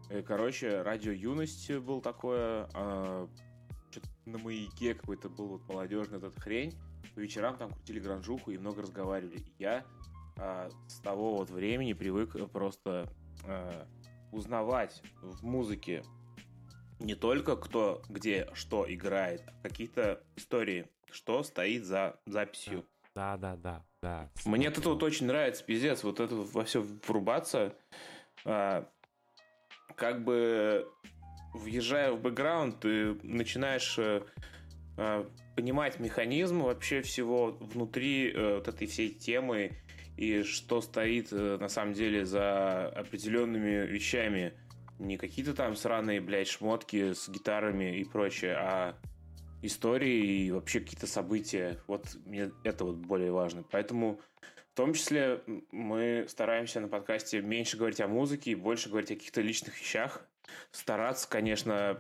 И, э, короче, радио Юность был такое, а, на маяке какой-то был вот молодежный этот хрень. По вечерам там крутили гранжуху и много разговаривали. И я а, с того вот времени привык просто а, узнавать в музыке не только кто где что играет, а какие-то истории, что стоит за записью. Да, да, да, да. Мне это вот очень нравится, пиздец, вот это во все врубаться. А, как бы въезжая в бэкграунд, ты начинаешь а, а, понимать механизм вообще всего внутри а, вот этой всей темы и что стоит э, на самом деле за определенными вещами. Не какие-то там сраные, блядь, шмотки с гитарами и прочее, а истории и вообще какие-то события. Вот мне это вот более важно. Поэтому в том числе мы стараемся на подкасте меньше говорить о музыке и больше говорить о каких-то личных вещах. Стараться, конечно,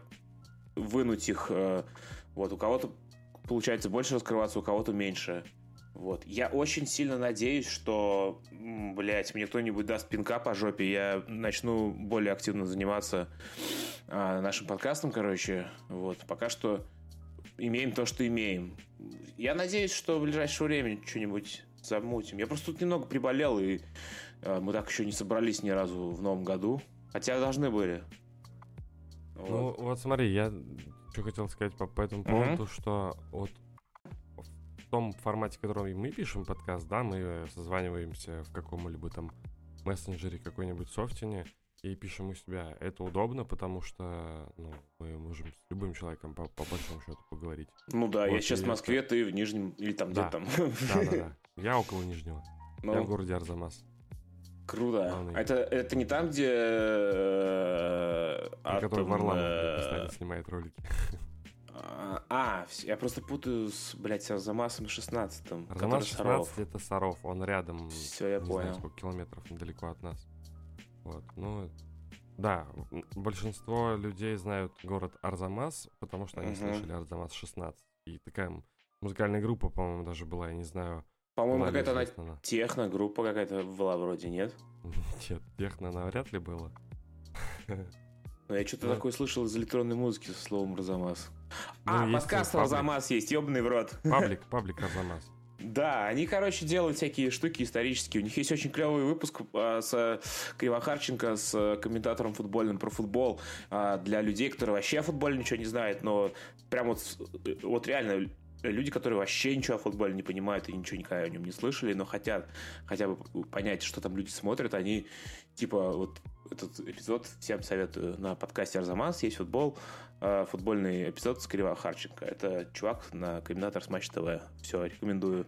вынуть их. Э, вот у кого-то получается больше раскрываться, у кого-то меньше. Вот. Я очень сильно надеюсь, что, блядь, мне кто-нибудь даст пинка по жопе, я начну более активно заниматься а, нашим подкастом, короче. Вот. Пока что имеем то, что имеем. Я надеюсь, что в ближайшее время что-нибудь замутим. Я просто тут немного приболел, и а, мы так еще не собрались ни разу в новом году. Хотя должны были. Вот. Ну, вот смотри, я что хотел сказать по, по этому поводу, uh-huh. что вот том формате, в котором мы пишем подкаст, да, мы созваниваемся в каком-либо там мессенджере, какой-нибудь софтине и пишем у себя. Это удобно, потому что ну, мы можем с любым человеком по, по большому счету поговорить. Ну да, вот, я сейчас в Москве, это... ты в Нижнем или там да. где там. Да, да, да. Я около Нижнего. Ну, я в городе Арзамас. Круто. Главный. Это, это не там, где... Э, который Варламов э, снимает ролики. А, я просто путаю с, блядь, с Арзамасом 16 Арзамас 16 Саров. это Саров, он рядом. Все, я не понял. Знаю, сколько километров недалеко от нас. Вот, ну, да, большинство людей знают город Арзамас, потому что они угу. слышали Арзамас 16. И такая музыкальная группа, по-моему, даже была, я не знаю. По-моему, какая-то она техно-группа какая-то была вроде, нет? Нет, техно навряд ли было. Но я что-то ну, такое слышал из электронной музыки со словом Арзамас. Ну, а, подкаст Арзамас есть, ебаный в рот. Паблик, паблик Арзамас. Да, они, короче, делают всякие штуки исторические. У них есть очень клевый выпуск а, с Кривохарченко, с комментатором футбольным про футбол для людей, которые вообще о футболе ничего не знают, но прям вот, вот реально люди, которые вообще ничего о футболе не понимают и ничего никогда о нем не слышали, но хотят хотя бы понять, что там люди смотрят, они типа вот этот эпизод всем советую на подкасте Арзамас есть футбол, э, футбольный эпизод с Кирилла Харченко. Это чувак на комментатор с Матч ТВ. Все, рекомендую.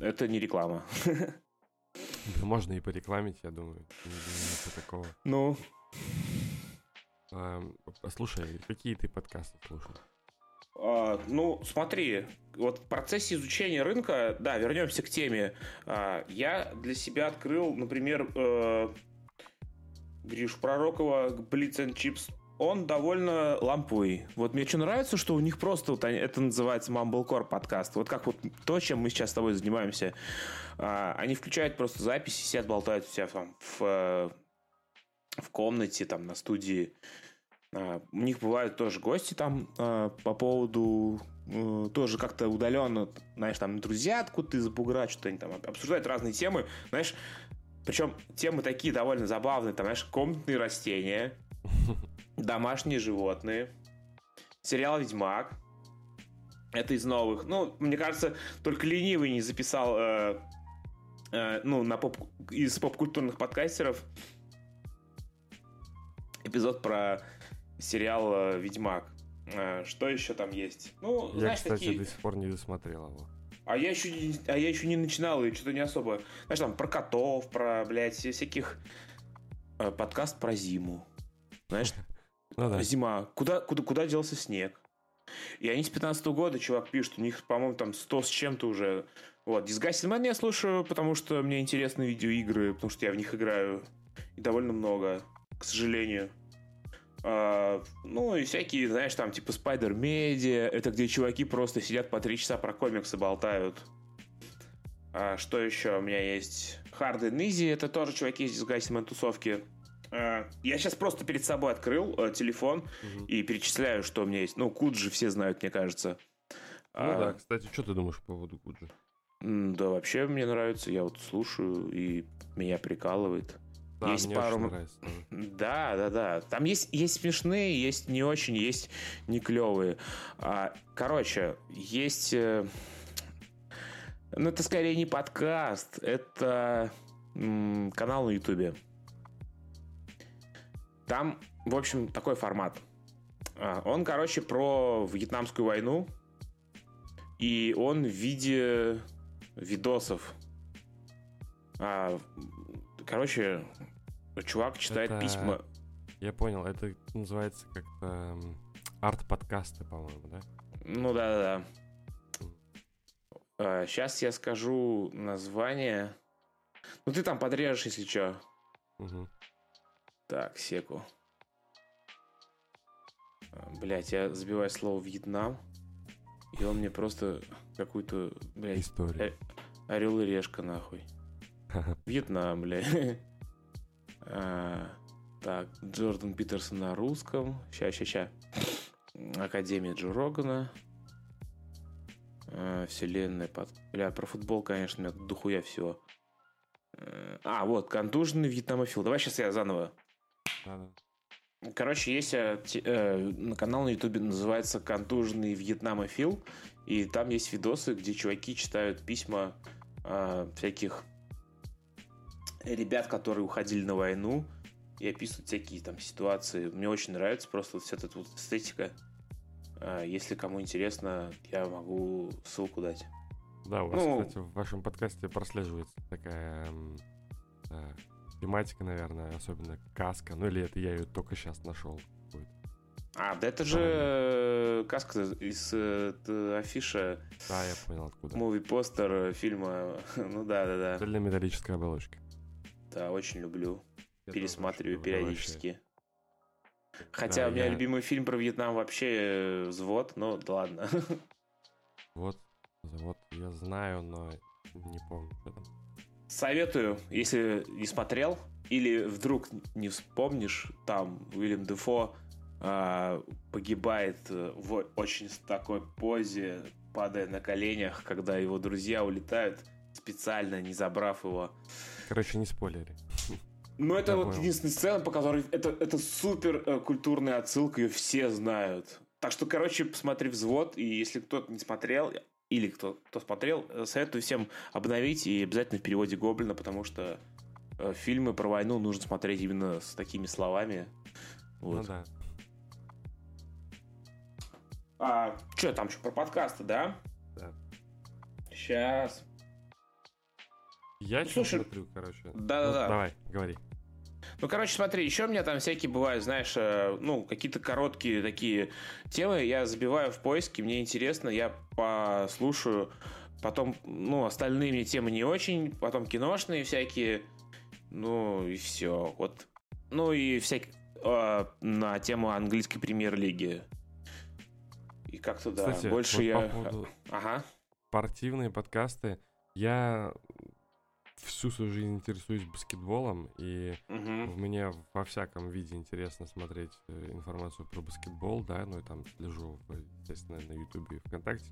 Это не реклама. Да можно и порекламить, я думаю. Ничего такого. Ну. А, слушай, какие ты подкасты слушаешь? А, ну, смотри, вот в процессе изучения рынка, да, вернемся к теме. А, я для себя открыл, например, э, Гриш Пророкова, Blitz and Chips, он довольно ламповый. Вот мне что нравится, что у них просто вот они, это называется Mumblecore подкаст. Вот как вот то, чем мы сейчас с тобой занимаемся. А, они включают просто записи, сидят, болтают у себя там в, э, в комнате, там на студии. А, у них бывают тоже гости там а, по поводу э, тоже как-то удаленно, знаешь, там друзья откуда-то из-за бугра, что-то они там обсуждают разные темы. Знаешь, причем темы такие довольно забавные, там, знаешь, комнатные растения, домашние животные, сериал «Ведьмак». Это из новых. Ну, мне кажется, только ленивый не записал, э, э, ну, на поп, из поп-культурных подкастеров эпизод про сериал э, «Ведьмак». Э, Что еще там есть? Ну, Я, знаешь, кстати, такие... до сих пор не досмотрел его. А я еще не, а я еще не начинал, и что-то не особо. Знаешь, там про котов, про, блядь, вся- всяких... э, подкаст про зиму. Знаешь, Ну да. зима. Куда, куда, куда делся снег? И они с 15 года, чувак, пишет, у них, по-моему, там 100 с чем-то уже. Вот, Disgusting Man я слушаю, потому что мне интересны видеоигры, потому что я в них играю. И довольно много, к сожалению. А, ну, и всякие, знаешь, там, типа Spider Media, это где чуваки просто сидят по три часа про комиксы болтают. А, что еще у меня есть? Hard and Easy, это тоже чуваки из Disgusting Man тусовки. А, я сейчас просто перед собой открыл э, телефон и перечисляю, что у меня есть. Ну, Куджи все знают, мне кажется. Ну А, да, кстати, что ты думаешь по поводу Куджи? Да, вообще мне нравится. Я вот слушаю, и меня прикалывает. Да, Есть пару нравится. Да, да, да. Там есть, есть смешные, есть не очень, есть не клевые. А, короче, есть... э, Ну, это скорее не подкаст, это канал на Ютубе. Там, в общем, такой формат. А, Он, короче, про Вьетнамскую войну. И он в виде видосов. А, Короче, чувак читает Это- письма. Я понял, это называется как-то арт-подкасты, по-моему, да? Ну да, да, да. Сейчас я скажу название. Ну ты там подрежешь, если что. Мгм. Так, секу. Блять, я забиваю слово Вьетнам. И он мне просто какую-то, блядь, История. орел и решка, нахуй. Вьетнам, бля. А, Так, Джордан Питерсон на русском. Ща, ща, ща. Академия Джо Рогана. А, Вселенная под... Бля, про футбол, конечно, у меня дохуя всего. Э, А, вот, контуженный вьетнамофил. Давай сейчас я заново. Да-да. Короче, есть э, э, на канал на ютубе называется «Контуженный вьетнамофил», и там есть видосы, где чуваки читают письма э, всяких ребят, которые уходили на войну, и описывают всякие там ситуации. Мне очень нравится просто вот вся эта вот эстетика. Э, Если кому интересно, я могу ссылку дать. Да, у вас, Ну- кстати, в вашем подкасте прослеживается такая э, тематика, наверное, особенно каска. Ну или это я ее только сейчас нашел. А, да это же э, каска из э, т- афиша, Да, я понял откуда. муви-постер э, фильма. Ну да-да-да. Цельная металлическая оболочка. Да, очень люблю. Я Пересматриваю периодически. Хотя Да, у меня я- любимый фильм про Вьетнам вообще э, взвод, но да ладно. вообще. Вот, вот, я знаю, но не помню. Советую, если не смотрел, или вдруг не вспомнишь, там Уильям Дефо а, погибает э, в очень такой позе, падая на коленях, когда его друзья улетают, специально не забрав его. Короче, не спойлери. Ну, это Я вот понял. единственная сцена, по которой это, это супер э, культурная отсылка, ее все знают. Так что, короче, посмотри взвод, и если кто-то не смотрел, или кто, кто смотрел, э, советую всем обновить и обязательно в переводе Гоблина, потому что э, фильмы про войну нужно смотреть именно с такими словами. Ну Вот. да. А что там еще про подкасты, да? Да. Сейчас. Я Ну, слушай, смотрю, короче. да-да-да. Ну, давай, говори. Ну, короче, смотри, еще у меня там всякие бывают, знаешь, э, ну, какие-то короткие такие темы. Я забиваю в поиске, мне интересно, я послушаю. Потом, ну, остальные мне темы не очень. Потом киношные всякие. Ну, и все. Вот. Ну, и всякие на тему английской премьер-лиги. И как-то, да, Кстати, больше вот я... по поводу Ага. спортивные подкасты. Я всю свою жизнь интересуюсь баскетболом, и Мгм. мне во всяком виде интересно смотреть э, информацию про баскетбол, да, ну и там слежу, в- естественно, на Ютубе и ВКонтакте,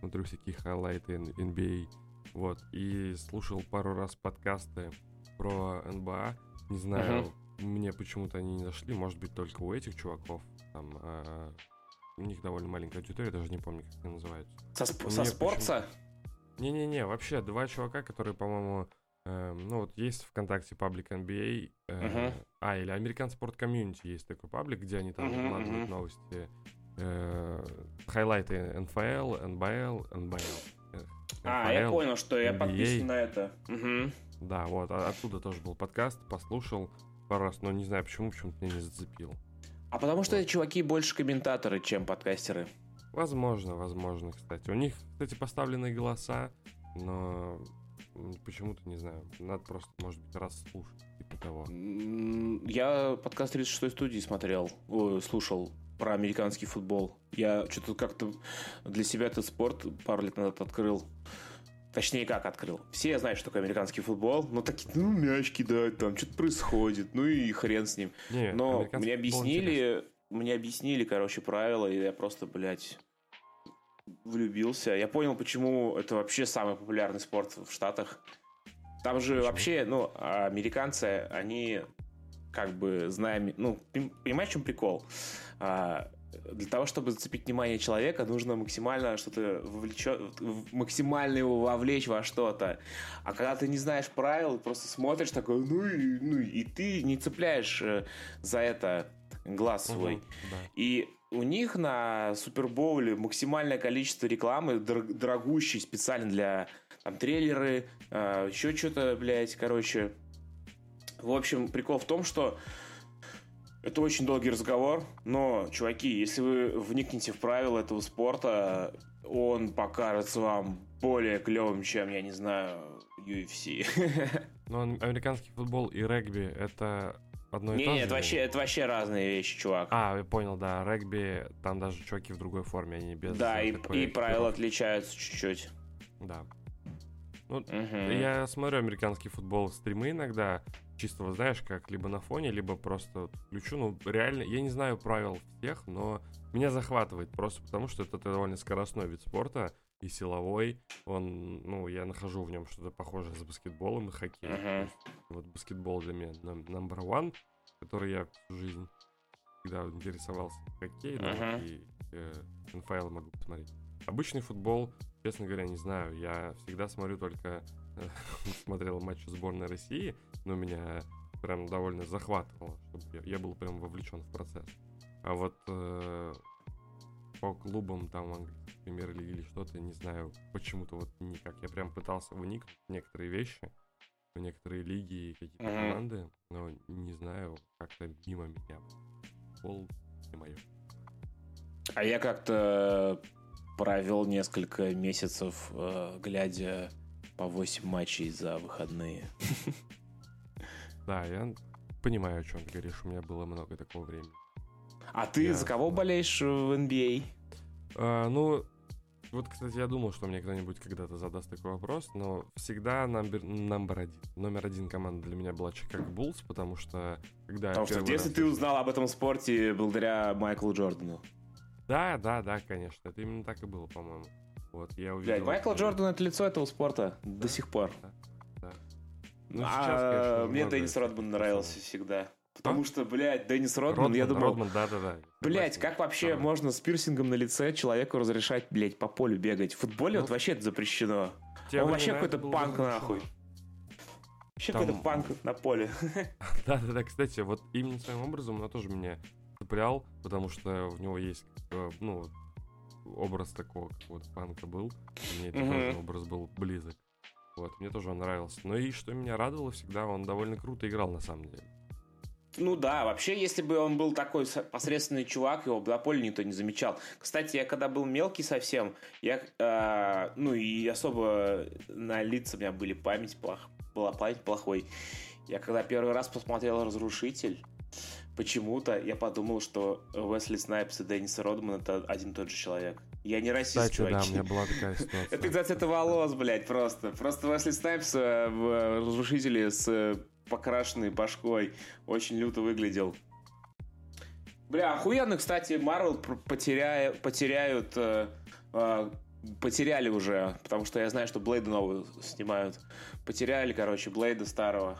смотрю всякие хайлайты NBA, вот, и слушал пару раз подкасты про НБА, не знаю, мне почему-то они не зашли, может быть, только у этих чуваков, там, а, у них довольно маленькая аудитория, даже не помню, как они называются. Со, со спорта? Не-не-не, вообще, два чувака, которые, по-моему, э, ну вот есть ВКонтакте паблик NBA, э, uh-huh. а, или American Sport Community есть такой паблик, где они там uh-huh, выкладывают uh-huh. новости, э, хайлайты НФЛ, НБЛ, НБЛ. А, я понял, что я подписан на это. Угу. Да, вот, а оттуда тоже был подкаст, послушал пару раз, но не знаю почему, почему-то меня не зацепил. А потому что вот. эти чуваки больше комментаторы, чем подкастеры. Возможно, возможно, кстати. У них, кстати, поставлены голоса, но почему-то, не знаю, надо просто, может быть, раз слушать, типа того. Я подкаст 36 студии смотрел, слушал про американский футбол. Я что-то как-то для себя этот спорт пару лет назад открыл. Точнее, как открыл. Все знают, что такое американский футбол, но такие, ну, мяч кидают, там что-то происходит, ну и хрен с ним. Не, но мне объяснили, мне объяснили, короче, правила, и я просто, блядь, влюбился. Я понял, почему это вообще самый популярный спорт в Штатах. Там же почему? вообще, ну, американцы, они как бы знаем, ну, понимаешь, в чем прикол? А, для того, чтобы зацепить внимание человека, нужно максимально что-то вовлечет, максимально его вовлечь во что-то. А когда ты не знаешь правил, просто смотришь такой, ну и, ну и ты не цепляешь э, за это глаз свой. Угу, да. И у них на Супербоуле максимальное количество рекламы, дорогущей специально для там, трейлеры, э, еще что-то, блядь, короче. В общем, прикол в том, что это очень долгий разговор, но, чуваки, если вы вникнете в правила этого спорта, он покажется вам более клевым, чем, я не знаю, UFC. Но американский футбол и регби — это одно и не, то же? Нет, это вообще, это вообще разные вещи, чувак. А, я понял, да. Регби, там даже чуваки в другой форме, они без... Да, и, и правила отличаются чуть-чуть. Да. Ну, угу. я смотрю американский футбол, стримы иногда, чисто, вот, знаешь, как либо на фоне, либо просто включу. Ну, реально, я не знаю правил всех, но меня захватывает просто потому, что это довольно скоростной вид спорта и силовой. Он, ну, я нахожу в нем что-то похожее с баскетболом и хоккеем. Uh-huh. Вот баскетбол для меня number one, который я всю жизнь всегда интересовался хоккей, uh-huh. и э, НФЛ могу посмотреть. Обычный футбол, честно говоря, не знаю. Я всегда смотрю только смотрел матчи сборной России, но меня прям довольно захватывало, чтобы я, я был прям вовлечен в процесс. А вот э, по клубам там премьер-лиги или что-то, не знаю, почему-то вот никак. Я прям пытался вникнуть в некоторые вещи, в некоторые лиги и какие-то mm-hmm. команды, но не знаю, как-то мимо меня. Пол не мое. А я как-то провел несколько месяцев, э, глядя по 8 матчей за выходные. Да, я понимаю, о чем ты говоришь. У меня было много такого времени. А ты я... за кого болеешь в NBA? А, ну, вот, кстати, я думал, что мне кто-нибудь когда-то задаст такой вопрос, но всегда номер, номер один. Номер один команда для меня была Чикаго Буллс, потому что когда Потому что в детстве раз... ты узнал об этом спорте благодаря Майклу Джордану. Да, да, да, конечно. Это именно так и было, по-моему. Вот, я увидел... Блядь, Майкл Джордан — это лицо этого спорта да, до сих пор. Да, да. Ну, сейчас, а, конечно, мне Деннис Родман нравился всегда. Потому что, блядь, Деннис Родман, Родман я думал... Родман, да-да-да. Блядь, как вообще Давай. можно с пирсингом на лице человеку разрешать, блядь, по полю бегать? В футболе ну, вот вообще это запрещено. Он вообще какой-то панк нахуй. Вообще Там... какой-то панк на поле. Да-да-да, кстати, вот именно своим образом он тоже меня цеплял, потому что в него есть, э, ну, образ такого какого-то панка был. Мне этот образ был близок. Вот, мне тоже он нравился. Но и что меня радовало всегда, он довольно круто играл на самом деле. Ну да, вообще, если бы он был такой посредственный чувак, его бы на поле никто не замечал. Кстати, я когда был мелкий совсем, я, э, ну и особо на лица у меня были память плох, была память плохой. Я когда первый раз посмотрел «Разрушитель», почему-то я подумал, что Уэсли Снайпс и Деннис Родман это один и тот же человек. Я не расист, Кстати, чуваки. да, у меня была такая ситуация. Это из-за цвета волос, блядь, просто. Просто Уэсли Снайпс э, в «Разрушителе» с покрашенной башкой очень люто выглядел. Бля, охуенно, кстати, Марвел потеряя, потеряют... Э, э, потеряли уже, потому что я знаю, что Блейда новую снимают. Потеряли, короче, Блейда старого.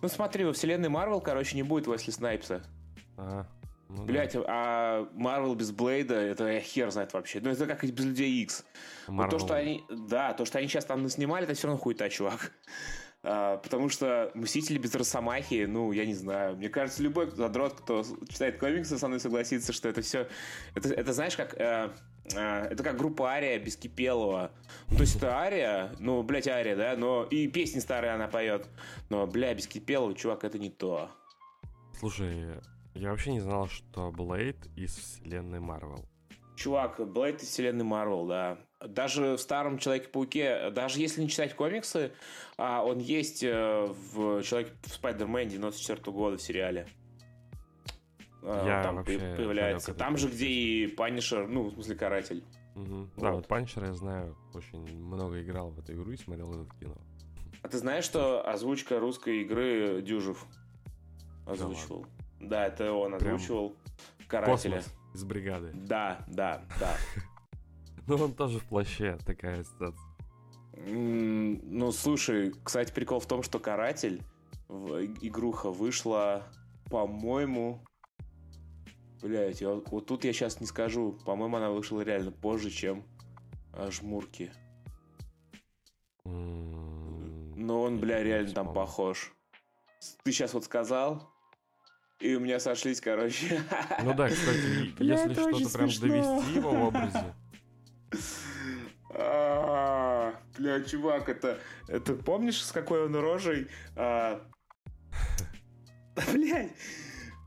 Ну смотри, во вселенной Марвел, короче, не будет Уэсли Снайпса. Ага. Ну, Блять, да. а Marvel без Блейда, это хер знает вообще. Ну, это как без Людей Икс. Вот то, что они, да, то, что они сейчас там снимали, это все равно хуета, чувак. А, потому что Мстители без Росомахи, ну, я не знаю. Мне кажется, любой задрот, кто читает комиксы, со мной согласится, что это все... Это, это знаешь, как... Э, э, это как группа Ария без Кипелова. Ну, то есть это Ария, ну, блядь, Ария, да, но и песни старые она поет. Но, бля, без Кипелова, чувак, это не то. Слушай, я вообще не знал, что Блейд из вселенной Марвел. Чувак, Блейд из вселенной Марвел, да даже в старом Человеке-пауке, даже если не читать комиксы, а он есть э, в Человеке в Spider-Man 94 года в сериале. А, я там появляется. Там же, где и Панишер, ну, в смысле, каратель. Угу. Вот. Да, вот Punisher а я знаю, очень много играл в эту игру и смотрел это кино. А ты знаешь, что озвучка русской игры Дюжев озвучивал? Да, да это он озвучивал Прям карателя. Космос из бригады. Да, да, да. Ну, он тоже в плаще, такая ситуация. Ну, слушай, кстати, прикол в том, что «Каратель» игруха вышла, по-моему... Блять, вот, вот тут я сейчас не скажу. По-моему, она вышла реально позже, чем «Жмурки». Но он, бля, реально там похож. Ты сейчас вот сказал, и у меня сошлись, короче. Ну да, кстати, если что-то прям довести его в образе, а, бля, чувак, это... Это помнишь, с какой он рожей? А, блядь.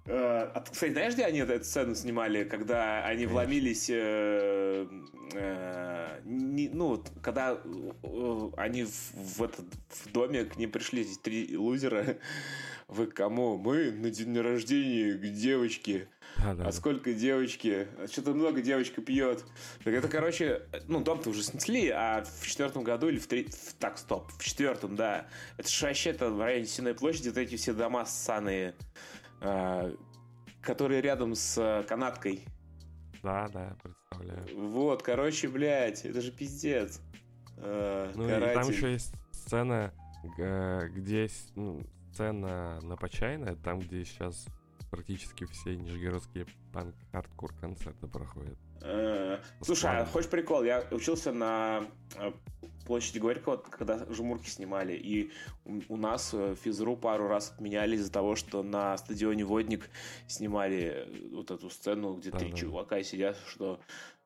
А, кстати, знаешь, где они эту сцену снимали, когда они вломились, э, э, ну, когда э, они в, этот в доме к ним пришли три лузера, вы кому? Мы на день рождения к девочке. А, да, а сколько девочки? Что-то много девочка пьет. Так это, короче, ну, дом-то уже снесли, а в четвертом году или в три... Так, стоп, в четвертом, да. Это же вообще это в районе Сенной площади, вот эти все дома ссаные, а, которые рядом с а, канаткой. Да, да, представляю. Вот, короче, блядь, это же пиздец. А, ну, и там еще есть сцена, где ну, сцена на Почайной, там, где сейчас практически все нижегородские панк-хардкор концерты проходят. Э, слушай, а хочешь прикол? Я учился на э, площади Горького, когда жмурки снимали, и у нас э, физру пару раз отменяли из-за того, что на стадионе Водник снимали вот эту сцену, где да, три да. чувака сидят, что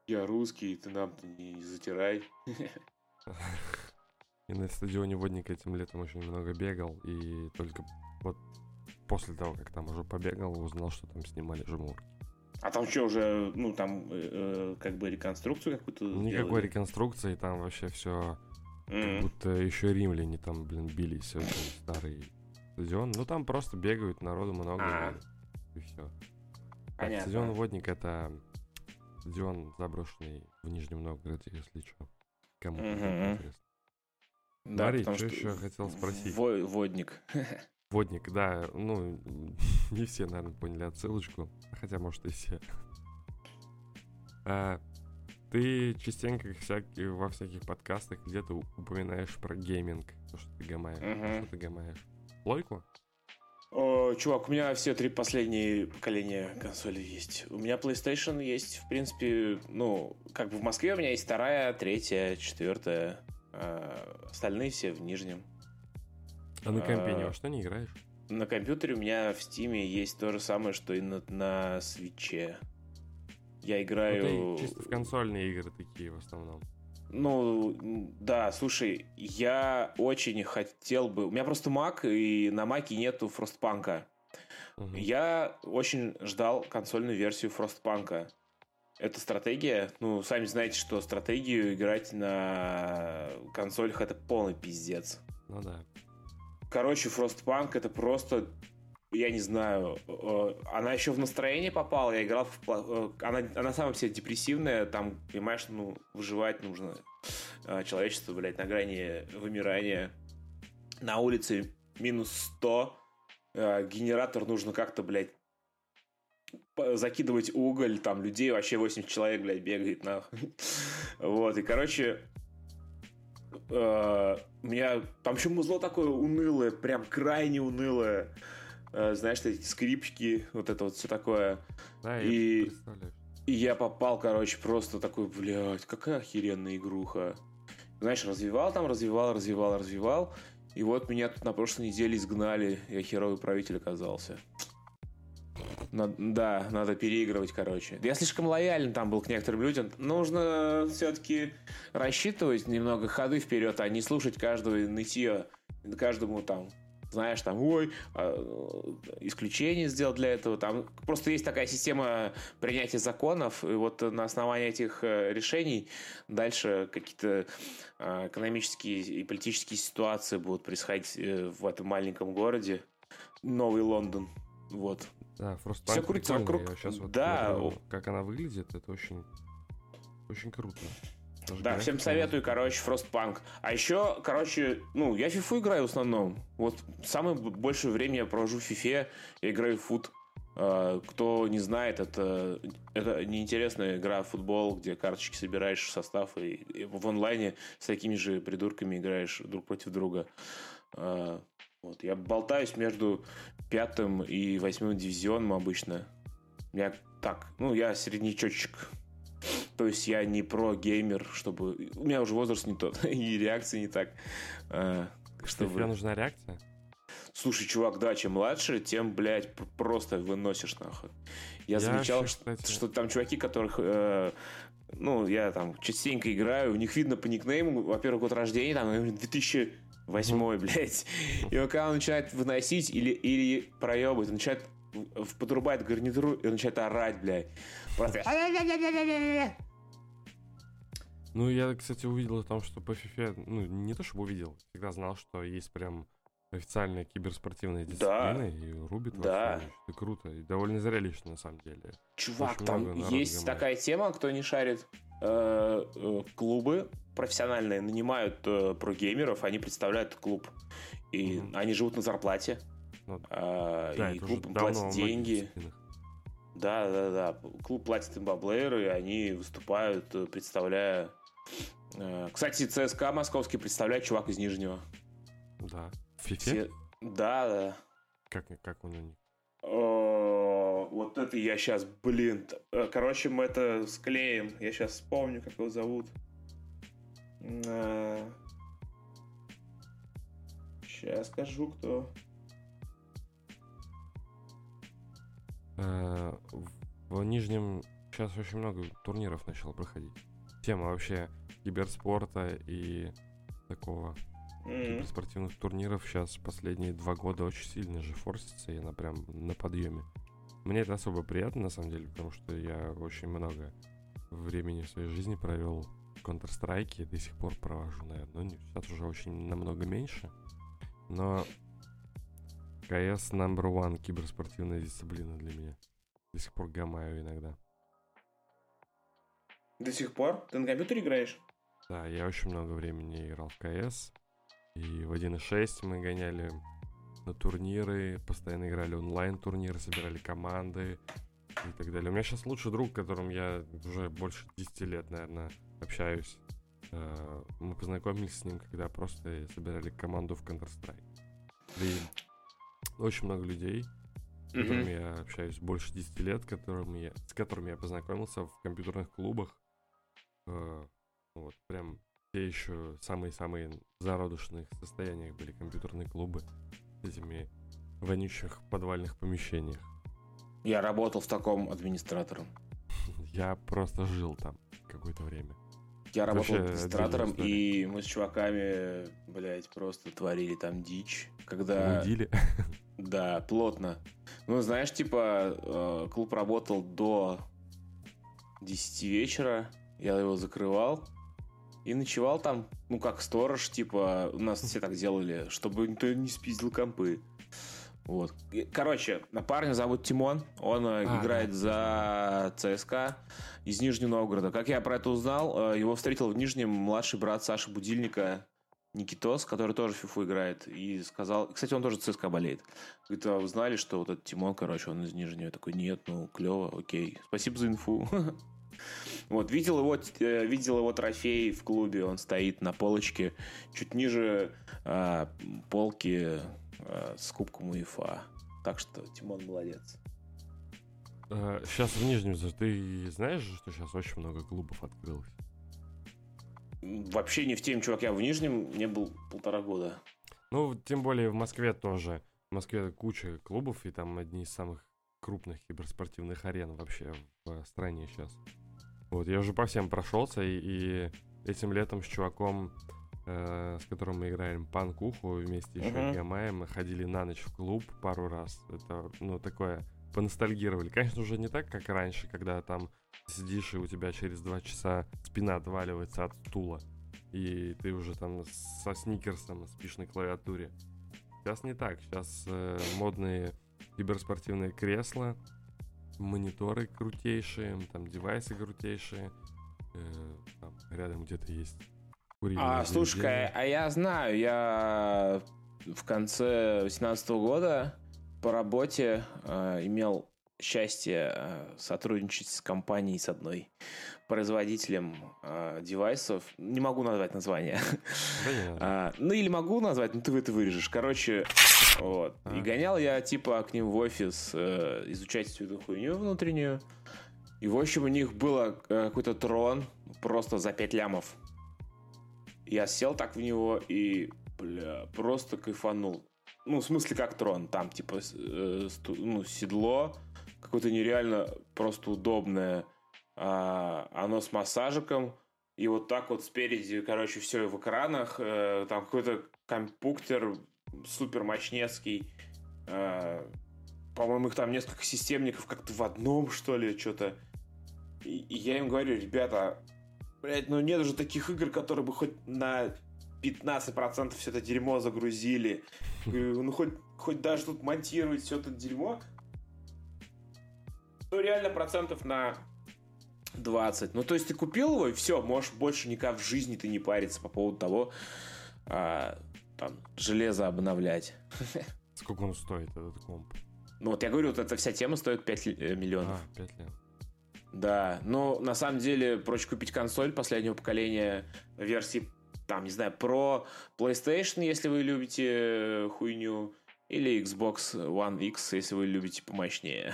я русский, ты нам не затирай. И на стадионе Водник этим летом очень много бегал, и только вот после того, как там уже побегал, узнал, что там снимали жмурки. А там что, уже, ну, там, э, э как бы реконструкцию какую-то Никакой сделали? реконструкции, там вообще все mm-hmm. как будто еще римляне там, блин, бились, очень старый стадион. Ну, там просто бегают, народу много, а и все. Понятно. стадион Водник — это стадион заброшенный в Нижнем Новгороде, если что. Кому mm-hmm. интересно. Да, Марий, что, что еще хотел спросить? Водник. Водник, да, ну, не все, наверное, поняли отсылочку, хотя, может, и все. А, ты частенько всякие, во всяких подкастах где-то упоминаешь про гейминг, то, что ты гамаешь. Uh-huh. Что ты гамаешь? Плойку? О, чувак, у меня все три последние поколения консолей есть. У меня PlayStation есть, в принципе, ну, как бы в Москве у меня есть вторая, третья, четвертая. А остальные все в нижнем. А на компе ни во что не играешь? На компьютере у меня в Стиме есть то же самое, что и на, на свече. Я играю... Ну, ты чисто в консольные игры такие в основном. Ну, да, слушай, я очень хотел бы... У меня просто Mac, и на Mac нету Frostpunk. Угу. Я очень ждал консольную версию Frostpunk. Это стратегия. Ну, сами знаете, что стратегию играть на консолях это полный пиздец. Ну да. Короче, Frostpunk это просто я не знаю, э, она еще в настроение попала, я играл в... Э, она, она сама себе депрессивная, там, понимаешь, ну, выживать нужно. Э, человечество, блядь, на грани вымирания. На улице минус 100, генератор нужно как-то, блядь, закидывать уголь, там людей вообще 80 человек, блядь, бегает нахуй. Вот, и, короче, у меня там еще музло такое унылое, прям крайне унылое. э, знаешь, эти скрипчики, вот это вот все такое. Да, И- я. И я попал, короче, просто такой, блядь, какая охеренная игруха. Знаешь, развивал там, развивал, развивал, развивал. И вот меня тут на прошлой неделе изгнали, я херовый правитель оказался. Надо- да, надо переигрывать, короче. Я слишком лоялен там был к некоторым людям. Нужно все-таки рассчитывать немного ходы вперед, а не слушать каждого нытье, каждому там, знаешь, там, ой, а, исключение сделал для этого. Там просто есть такая система принятия законов, и вот на основании этих э, решений дальше какие-то э, экономические и политические ситуации будут происходить э, в этом маленьком городе. Новый Лондон. Вот. Да, Frostpunk Всё крутится вокруг- Я сейчас вот да, смотрю, как она выглядит, это очень, очень круто. Даже Да, всем советую, короче, Frostpunk. А еще, короче, ну, я фифу играю в основном. Вот самое большее время я провожу в фифе, я играю в фут. А, Кто не знает, это, это неинтересная игра в футбол, где карточки собираешь в состав и, и в онлайне с такими же придурками играешь друг против друга. Вот, я болтаюсь между пятым и восьмым дивизионом обычно. Я так, ну, я среднячочек. То есть я не про геймер, чтобы... У меня уже возраст не тот, и реакция не так. Э, чтобы... Тебе нужна реакция? Слушай, чувак, да, чем младше, тем, блядь, просто выносишь нахуй. Я, я замечал, вообще, что, что там чуваки, которых... Э, ну, я там частенько играю, у них видно по никнейму, во-первых, год рождения, там, 2000 восьмой, блядь. И когда он начинает выносить или, или проебывать, он начинает подрубать гарнитуру и он начинает орать, блядь. Просто... Ну, я, кстати, увидел о том, что по FIFA, ну, не то чтобы увидел, всегда знал, что есть прям официальная киберспортивная дисциплина, да. и рубит да. вообще, это круто, и довольно зрелищно, на самом деле. Чувак, Очень там есть такая тема, кто не шарит, э, клубы профессиональные нанимают э, прогеймеров, они представляют клуб. И Мгм. они живут на зарплате. Ну, а, Да, и клуб им платит деньги. Да, да, да. Клуб платит им баблеры, и они выступают, э, представляя. Кстати, ЦСКА московский представляет чувак из Нижнего. Да. В FIFA? Все- Да, да. Как, как он у них? Вот это я сейчас, блин. э, Короче, мы это склеим. Я сейчас вспомню, как его зовут. Сейчас скажу, кто. Э, в- Нижнем сейчас очень много турниров начало проходить. Тема вообще киберспорта и такого М, киберспортивных турниров сейчас последние два года очень сильно же форсится, и она прям на подъеме. Мне это особо приятно, на самом деле, потому что я очень много времени в своей жизни провел в Counter-Strike, и до сих пор провожу, наверное. Ну, не- сейчас уже очень намного меньше. Но CS number one киберспортивная дисциплина для меня. До сих пор гамаю иногда. До сих пор? Ты на компьютере играешь? Да, я очень много времени играл в КС. И в 1.6 мы гоняли на турниры, постоянно играли онлайн-турниры, собирали команды и так далее. У меня сейчас лучший друг, которым я уже больше 10 лет, наверное, общаюсь. Э, Мы познакомились с ним, когда просто собирали команду в Counter-Strike. И очень много людей, с которыми я общаюсь больше 10 лет, которыми я, с которыми я познакомился в компьютерных клубах. Э, Вот, прям те еще самые-самые зародышных состояниях были компьютерные клубы этими вонючих подвальных помещениях. Я работал в таком администратором. Я просто жил там какое-то время. Я работал администратором, и мы с чуваками, блядь, просто творили там дичь. Когда... Лудили. Да, плотно. Ну, знаешь, типа, э, клуб работал до 10 вечера, я его закрывал и ночевал там, ну, как сторож, типа, у нас все так делали, чтобы никто не спиздил компы. Вот. Короче, парня зовут Тимон, он э, А, играет да, за ЦСКА из Нижнего Новгорода. Как я про это узнал, э, его встретил в Нижнем младший брат Саши Будильника, Никитос, который тоже в фифу играет, и сказал... Кстати, он тоже ЦСКА болеет. Говорит, а вы знали, что вот этот Тимон, короче, он из Нижнего? Я такой, нет, ну, клево, окей. Спасибо за инфу. Вот, видел его, э, видел его трофей в клубе, он стоит на полочке, чуть ниже а, полки а, с кубком УЕФА. Так что Тимон молодец. Сейчас в Нижнем, ты знаешь, что сейчас очень много клубов открылось? Вообще не в теме, чувак, я в Нижнем не был полтора года. Ну, тем более в Москве тоже. В Москве куча клубов, и там одни из самых крупных киберспортивных арен вообще в стране сейчас. Вот, я уже по всем прошелся, и, и этим летом с чуваком, э, с которым мы играем панкуху, вместе еще uh-huh. Гамаем, мы ходили на ночь в клуб пару раз. Это, ну, такое, поностальгировали. Конечно, уже не так, как раньше, когда там сидишь, и у тебя через два часа спина отваливается от стула, и ты уже там со сникерсом спишь на клавиатуре. Сейчас не так. Сейчас э, модные киберспортивные кресла, мониторы крутейшие, там девайсы крутейшие. Э, там рядом где-то есть А, слушай, а я знаю, я в конце 2018 года по работе э, имел счастье э, сотрудничать с компанией, с одной производителем э, девайсов. Не могу назвать название. а, ну или могу назвать, но ты это вырежешь. Короче, вот. А. И гонял я типа к ним в офис э, изучать всю эту хуйню внутреннюю. И в общем у них было э, какой-то трон просто за 5 лямов. Я сел так в него и, бля, просто кайфанул. Ну, в смысле, как трон. Там, типа, э, сту, ну, седло, какое-то нереально просто удобное. А, оно с массажиком. И вот так вот спереди, короче, все в экранах. Э, там какой-то компьютер супер мощнецкий. Э, по-моему, их там несколько системников как-то в одном, что ли, что-то. И, и я им говорю, ребята, блядь, ну нет уже таких игр, которые бы хоть на 15% все это дерьмо загрузили. Ну хоть, хоть даже тут монтировать все это дерьмо. Ну реально процентов на 20. Ну то есть ты купил его и все, можешь больше никак в жизни ты не париться по поводу того, а, там, железо обновлять. Сколько он стоит, этот комп? Ну вот я говорю, вот эта вся тема стоит 5 э, миллионов. А, 5 лет. Да, но на самом деле проще купить консоль последнего поколения версии, там, не знаю, про PlayStation, если вы любите э, хуйню, или Xbox One X, если вы любите помощнее.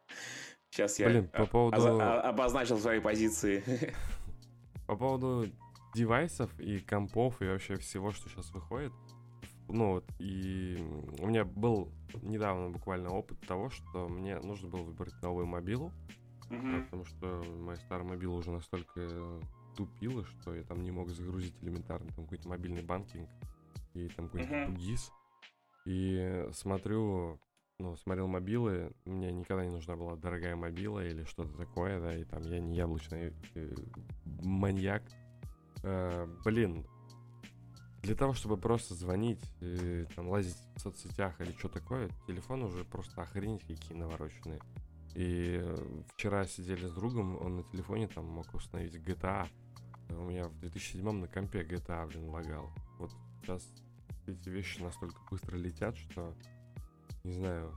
Сейчас я Блин, по поводу... обозначил свои позиции. По поводу девайсов и компов и вообще всего, что сейчас выходит, ну вот, и у меня был недавно буквально опыт того, что мне нужно было выбрать новую мобилу, mm-hmm. потому что моя старая мобила уже настолько тупила, что я там не мог загрузить элементарно там какой-то мобильный банкинг и там какой-то mm-hmm. тугис. И смотрю, ну, смотрел мобилы, мне никогда не нужна была дорогая мобила или что-то такое, да, и там я не яблочный э, маньяк. Э, блин, для того, чтобы просто звонить, э, там, лазить в соцсетях или что такое, телефон уже просто охренеть какие навороченные. И э, вчера сидели с другом, он на телефоне там мог установить GTA. У меня в 2007 на компе GTA, блин, лагал. Вот сейчас эти вещи настолько быстро летят, что не знаю,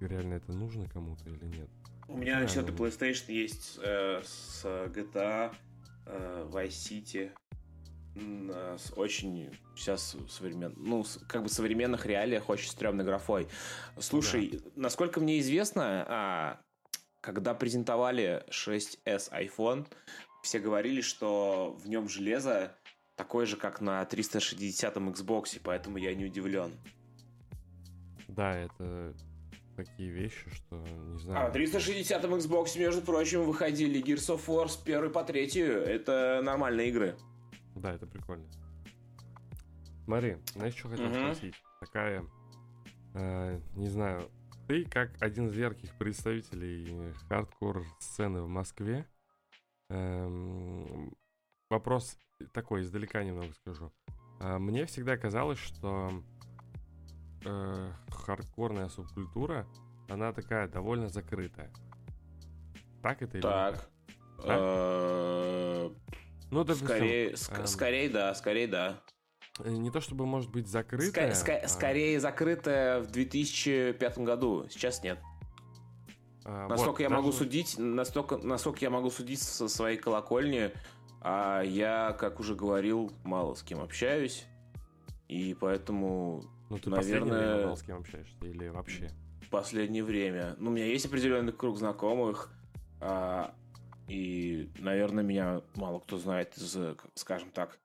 реально это нужно кому-то или нет. У меня на счет PlayStation есть э, с GTA, э, Vice City, э, с очень сейчас современ... ну, как бы современных реалиях очень стрёмной графой. Слушай, да. насколько мне известно, а, когда презентовали 6s iPhone, все говорили, что в нем железо такое же, как на 360-м Xbox, поэтому я не удивлен. Да, это такие вещи, что не знаю. А в 360-м Xbox, между прочим, выходили Gears of War с первой по третью. Это нормальные игры. Да, это прикольно. Смотри, знаешь, что хотел uh-huh. спросить? Такая, э, не знаю, ты как один из ярких представителей хардкор-сцены в Москве, э, вопрос такой, издалека немного скажу. Э, мне всегда казалось, что э, хардкорная субкультура, она такая довольно закрытая. Так это или так? А? Ну, допустим, скорее, эм, скорее да, скорее да. Э, не то чтобы может быть закрытая. Ска- ска- а... Скорее закрытая в 2005 году. Сейчас нет. А, насколько вот, я даже... могу судить, настолько, насколько я могу судить со своей колокольни, а я, как уже говорил, мало с кем общаюсь, и поэтому Ну, ты Наверное... время с кем общаешься или вообще? Последнее время. Ну, у меня есть определенный круг знакомых, а, и, наверное, меня мало кто знает из, скажем так,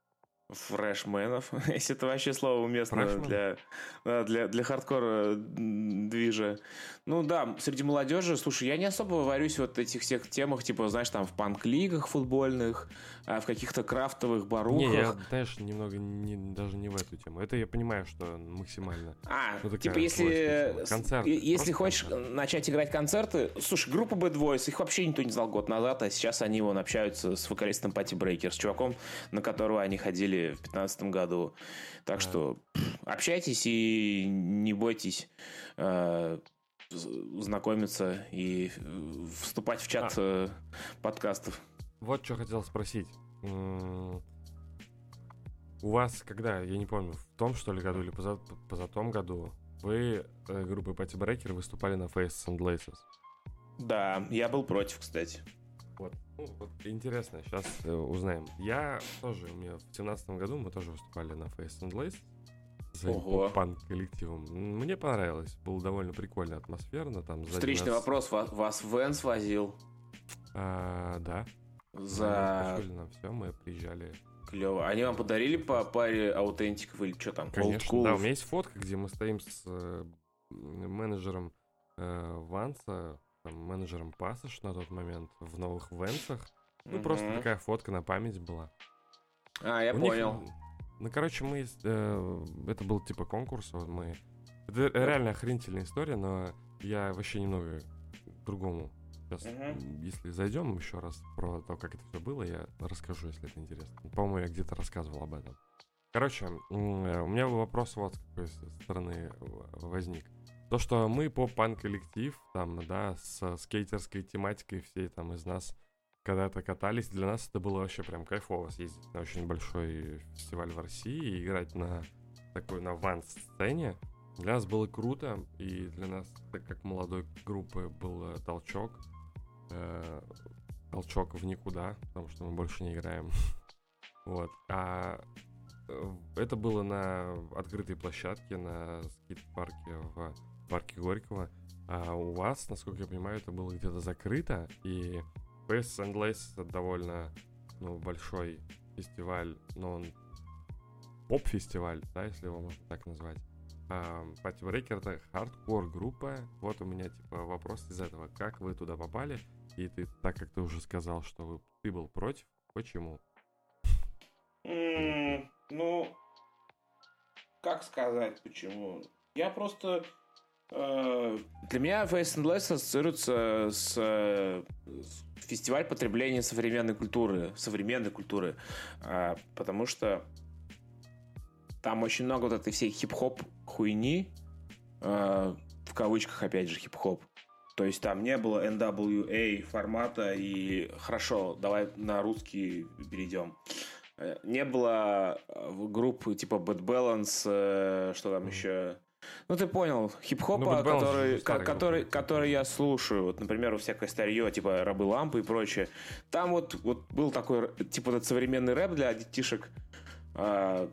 фрешменов, если это вообще слово уместно для, для, для хардкора движа. Ну да, среди молодежи, слушай, я не особо варюсь вот этих всех темах, типа, знаешь, там в панк-лигах футбольных, а в каких-то крафтовых барухах. Не, я, знаешь, немного не, даже не в эту тему. Это я понимаю, что максимально. А, ну, типа, если, концерт, если хочешь концерт. начать играть концерты, слушай, группа Bad Boys, их вообще никто не знал год назад, а сейчас они вон общаются с вокалистом Пати Брейкер, с чуваком, на которого они ходили в 2015 году. Так да. что общайтесь и не бойтесь э, знакомиться и вступать в чат а. Э, подкастов. Вот что хотел спросить. У вас когда, я не помню, в том, что ли, году или поза, поза том году вы э, группой Пати Брейкер выступали на Faces and Laces? Да, я был против, кстати. Вот. Ну, вот интересно, сейчас э, узнаем. Я тоже, у меня в семнадцатом году мы тоже выступали на Face and Lace с панк коллективом. Мне понравилось, было довольно прикольно, атмосферно. Там Встречный нас... вопрос, вас, вас Вен свозил? А, да. За... нам все, мы приезжали. Клево. Они вам подарили по паре аутентиков или что там? Конечно, да, у меня есть фотка, где мы стоим с э, менеджером э, Ванса, там, менеджером Passage на тот момент в новых венцах. Ну, угу. просто такая фотка на память была. А, я У понял. Них, ну, короче, мы... Э, это был типа конкурс, вот мы... Это реально охренительная история, но я вообще немного другому Сейчас, uh если зайдем еще раз про то, как это все было, я расскажу, если это интересно. По-моему, я где-то рассказывал об этом. Короче, э, у меня вопрос вот с какой стороны возник. То, что мы поп-панк коллектив, там, да, с скейтерской тематикой всей там из нас когда-то катались, для нас это было вообще прям кайфово съездить на очень большой фестиваль в России и играть на такой, на ван-сцене. Для нас было круто, и для нас, так как молодой группы, был толчок. Э, толчок в никуда, потому что мы больше не играем. вот. А э, это было на открытой площадке на скейт-парке в парке Горького. А у вас, насколько я понимаю, это было где-то закрыто, и Space and Lace это довольно ну, большой фестиваль, но он поп-фестиваль, да, если его можно так назвать. Party э, Breaker это хардкор группа. Вот у меня типа вопрос из этого. Как вы туда попали? И ты, так как ты уже сказал, что вы, ты был против, почему? Ну, как сказать почему? Я просто для меня Face and Less ассоциируется с, с фестиваль потребления современной культуры, современной культуры, э, потому что там очень много вот этой всей хип-хоп хуйни, э, в кавычках опять же хип-хоп. То есть там не было NWA формата и хорошо, давай на русский перейдем. Не было группы типа Bad Balance, что там еще ну, ты понял, хип-хопа, ну, который, который, который я слушаю, вот, например, у всякое старье, типа «Рабы лампы» и прочее, там вот, вот был такой, типа, этот современный рэп для детишек, а,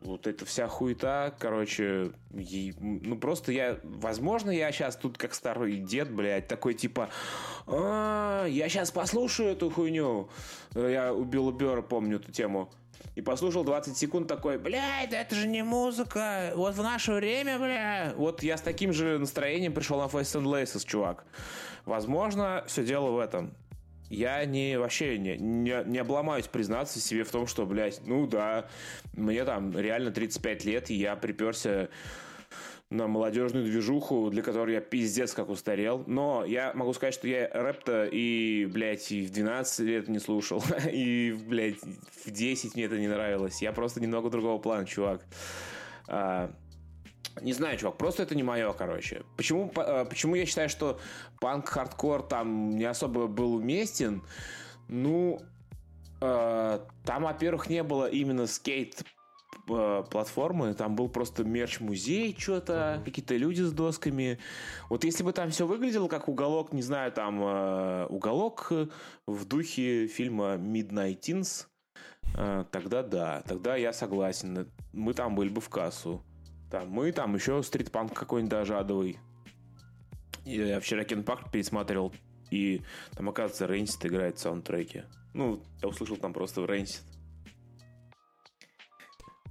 вот эта вся хуета, короче, и, ну просто я, возможно, я сейчас тут как старый дед, блядь, такой типа, а, я сейчас послушаю эту хуйню. Я убил Бера, помню эту тему и послушал 20 секунд такой, блядь, да это же не музыка, вот в наше время, бля. Вот я с таким же настроением пришел на Face and Laces, чувак. Возможно, все дело в этом. Я не вообще не, не, не обломаюсь признаться себе в том, что, блядь, ну да, мне там реально 35 лет, и я приперся на молодежную движуху, для которой я пиздец как устарел. Но я могу сказать, что я рэп-то и, блядь, и в 12 лет не слушал. И, блядь, в 10 мне это не нравилось. Я просто немного другого плана, чувак. А, не знаю, чувак, просто это не мое, короче. Почему, а, почему я считаю, что панк-хардкор там не особо был уместен? Ну, э, там, во-первых, не было именно скейт платформы, там был просто мерч-музей, что-то, uh-huh. какие-то люди с досками. Вот если бы там все выглядело как уголок, не знаю, там э, уголок в духе фильма Midnight Teens, э, тогда да, тогда я согласен. Мы там были бы в кассу. Там мы, там еще стритпанк какой-нибудь даже адовый. Я вчера Кинопарк пересматривал, и там, оказывается, Рейнсит играет в саундтреке. Ну, я услышал там просто Рейнсит.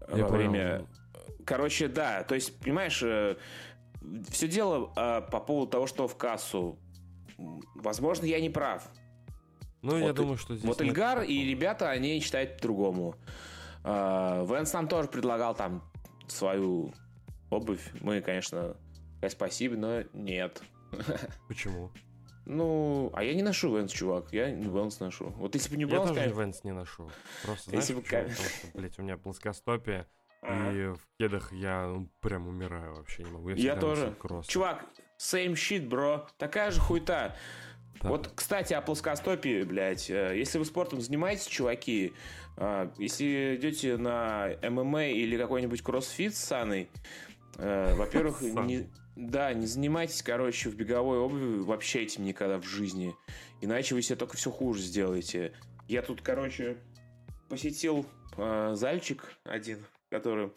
Я Во понял. время... Короче, да, то есть, понимаешь, все дело а, по поводу того, что в кассу. Возможно, я не прав. Ну, я Вот думаю, что здесь... Вот нет Эльгар и ребята, они считают по-другому. А, Венс нам тоже предлагал там свою обувь. Мы, конечно, сказать спасибо, но нет. Почему? Ну, а я не ношу Венс, чувак. Я Венс ношу. Вот если бы не Я Венс, тоже конечно... Венс не ношу. Просто, знаешь, Если бы Потому что, блядь, у меня плоскостопие, Ага. и в кедах я ну, прям умираю вообще не могу. Я всегда тоже. кроссы. Чувак, same shit, бро. Такая же хуйта. Да. Вот, кстати, о плоскостопии, блядь. э, Если вы спортом занимаетесь, чуваки, э, если идете на ММА или какой-нибудь кроссфит с Саной, э, во-первых, не, да, не занимайтесь, короче, в беговой обуви вообще этим никогда в жизни. Иначе вы себе только все хуже сделаете. Я тут, короче, посетил э, зальчик один, который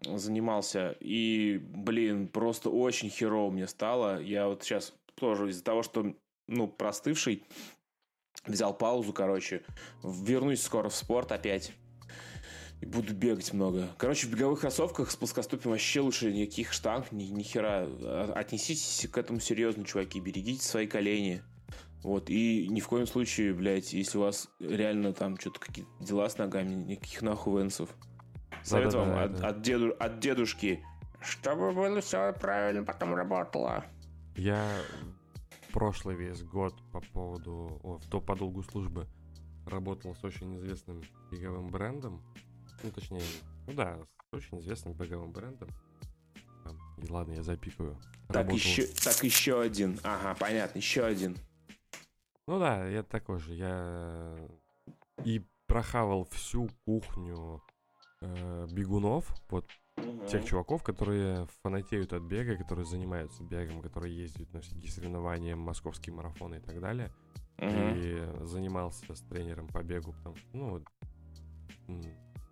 занимался, и, блин, просто очень херово мне стало. Я вот сейчас тоже из-за того, что, ну, простывший, взял паузу, короче, вернусь скоро в спорт опять. И буду бегать много. Короче, в беговых кроссовках с плоскостопием вообще лучше никаких штанг, ни, ни хера. А- Отнеситесь к этому серьезно, чуваки. Берегите свои колени. Вот, и ни в коем случае, блядь, если у вас реально там что-то какие-то дела с ногами, никаких нахуй венсов. Совет вам от, от деду, от дедушки. Чтобы было все правильно, потом работало. Я прошлый весь год по поводу... О, до по долгу службы работал с очень известным беговым брендом. Ну, точнее, ну да, с очень известным беговым брендом. И ладно, я запикаю. Так Работал еще, так еще один. Ага, понятно, еще один. Ну да, я такой же. Я и прохавал всю кухню э, бегунов, вот тех чуваков, которые фанатеют от бега, которые занимаются бегом, которые ездят на всякие соревнования, московские марафоны и так далее. Мгм. И занимался с тренером по бегу, потому что, ну,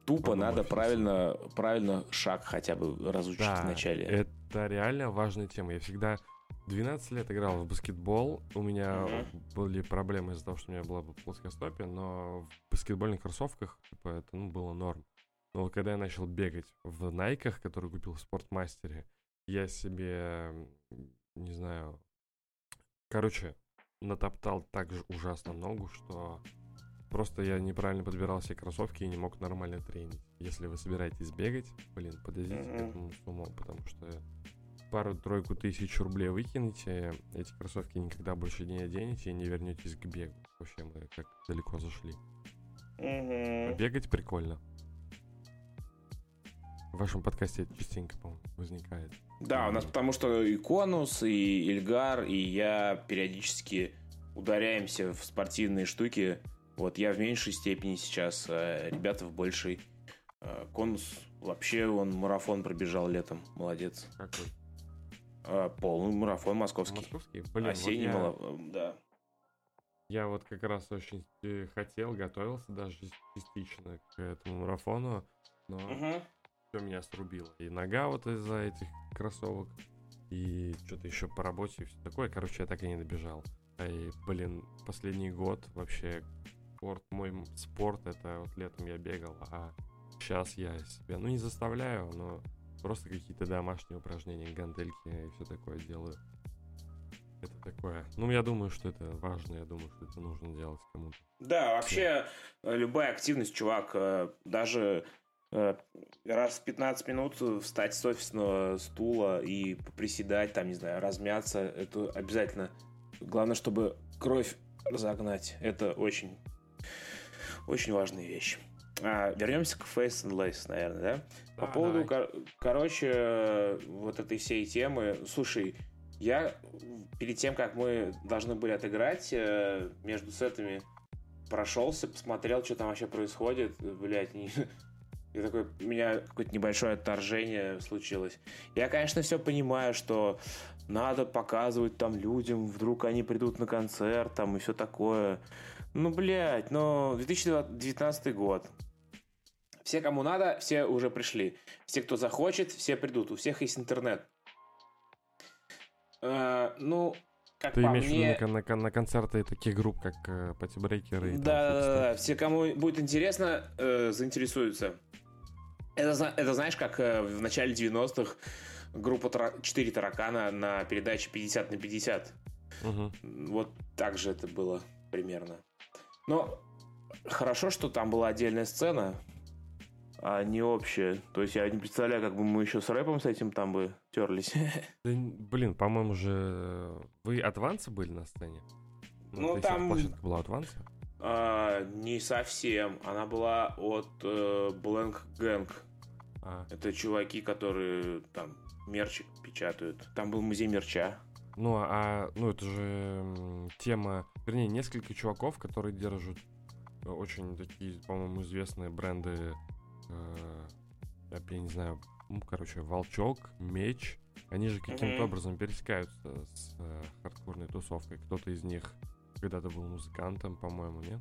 Тупо надо правильно, правильно шаг хотя бы разучить да, вначале. это реально важная тема. Я всегда 12 лет играл в баскетбол, у меня Мгм. были проблемы из-за того, что у меня было плоскостопие, но в баскетбольных кроссовках, типа, это, ну, было норм. Но вот когда я начал бегать в Найках, которые купил в Спортмастере, я себе, не знаю, короче, натоптал так же ужасно ногу, что просто я неправильно подбирал себе кроссовки и не мог нормально тренить. Если вы собираетесь бегать, блин, подойдите к Мгм. этому с умом, потому что пару-тройку тысяч рублей выкинете, эти кроссовки никогда больше не оденете и не вернетесь к бегу. Вообще мы как далеко зашли. Мгм. Бегать прикольно. В вашем подкасте это частенько, по-моему, возникает. Да, у нас потому что и Конус, и Ильгар, и я периодически ударяемся в спортивные штуки. Вот я в меньшей степени сейчас, а ребята в большей. А, Конус вообще он марафон пробежал летом, молодец. Какой? А, Полный марафон московский. Московский? Блин, вот Осенний я- марафон, да. Я вот как раз очень э, хотел, готовился даже частично к этому марафону, но Мгм. все меня срубило. И нога вот из-за этих кроссовок, и что-то еще по работе и все такое. Короче, я так и не добежал. А И, блин, последний год вообще спорт, мой спорт, это вот летом я бегал, а сейчас я себя, ну не заставляю, но просто какие-то домашние упражнения, гантельки и все такое делаю. Это такое. Ну, я думаю, что это важно, я думаю, что это нужно делать кому-то. Да, вообще э, любая активность, чувак, э, даже э, раз в 15 минут встать с офисного стула и приседать, там, не знаю, размяться, это обязательно. Главное, чтобы кровь разогнать. Это очень, очень важная вещь. А, вернемся к Face and Lace, наверное, да? По Да, поводу, давай. кор- короче, вот этой всей темы. Слушай, я перед тем, как мы должны были отыграть, э, между сетами прошелся, посмотрел, что там вообще происходит. Блять, не... Я такой, у меня какое-то небольшое отторжение случилось. Я, конечно, все понимаю, что надо показывать там людям, вдруг они придут на концерт, там и все такое. Ну, блядь, но 2019 год. Все, кому надо, все уже пришли. Все, кто захочет, все придут. У всех есть интернет. Э, ну, как Ты по имеешь в мне... виду на, на, на концерты таких групп, как э, Патибрейкеры там Да, да, да, да. Все, кому будет интересно, э, заинтересуются. Это, это знаешь, как э, в начале 90-х группа тара- 4 таракана на передаче 50 на 50. Мгм. Вот так же это было примерно. Но хорошо, что там была отдельная сцена, а не общая. То есть я не представляю, как бы мы еще с рэпом с этим там бы терлись. Да, блин, по-моему же... Вы от Ванса были на сцене? Ну, есть там- Площадка была от Ванса? А, не совсем. Она была от э, Blank Gang. А, Это чуваки, которые там мерч печатают. Там был музей мерча. Ну, а, ну, это же тема... Вернее, несколько чуваков, которые держат э, очень такие, по-моему, известные бренды... э, я, я не знаю, ну, короче, Волчок, Меч. Они же каким-то Мгм. образом пересекаются с э, хардкорной тусовкой. Кто-то из них когда-то был музыкантом, по-моему, нет?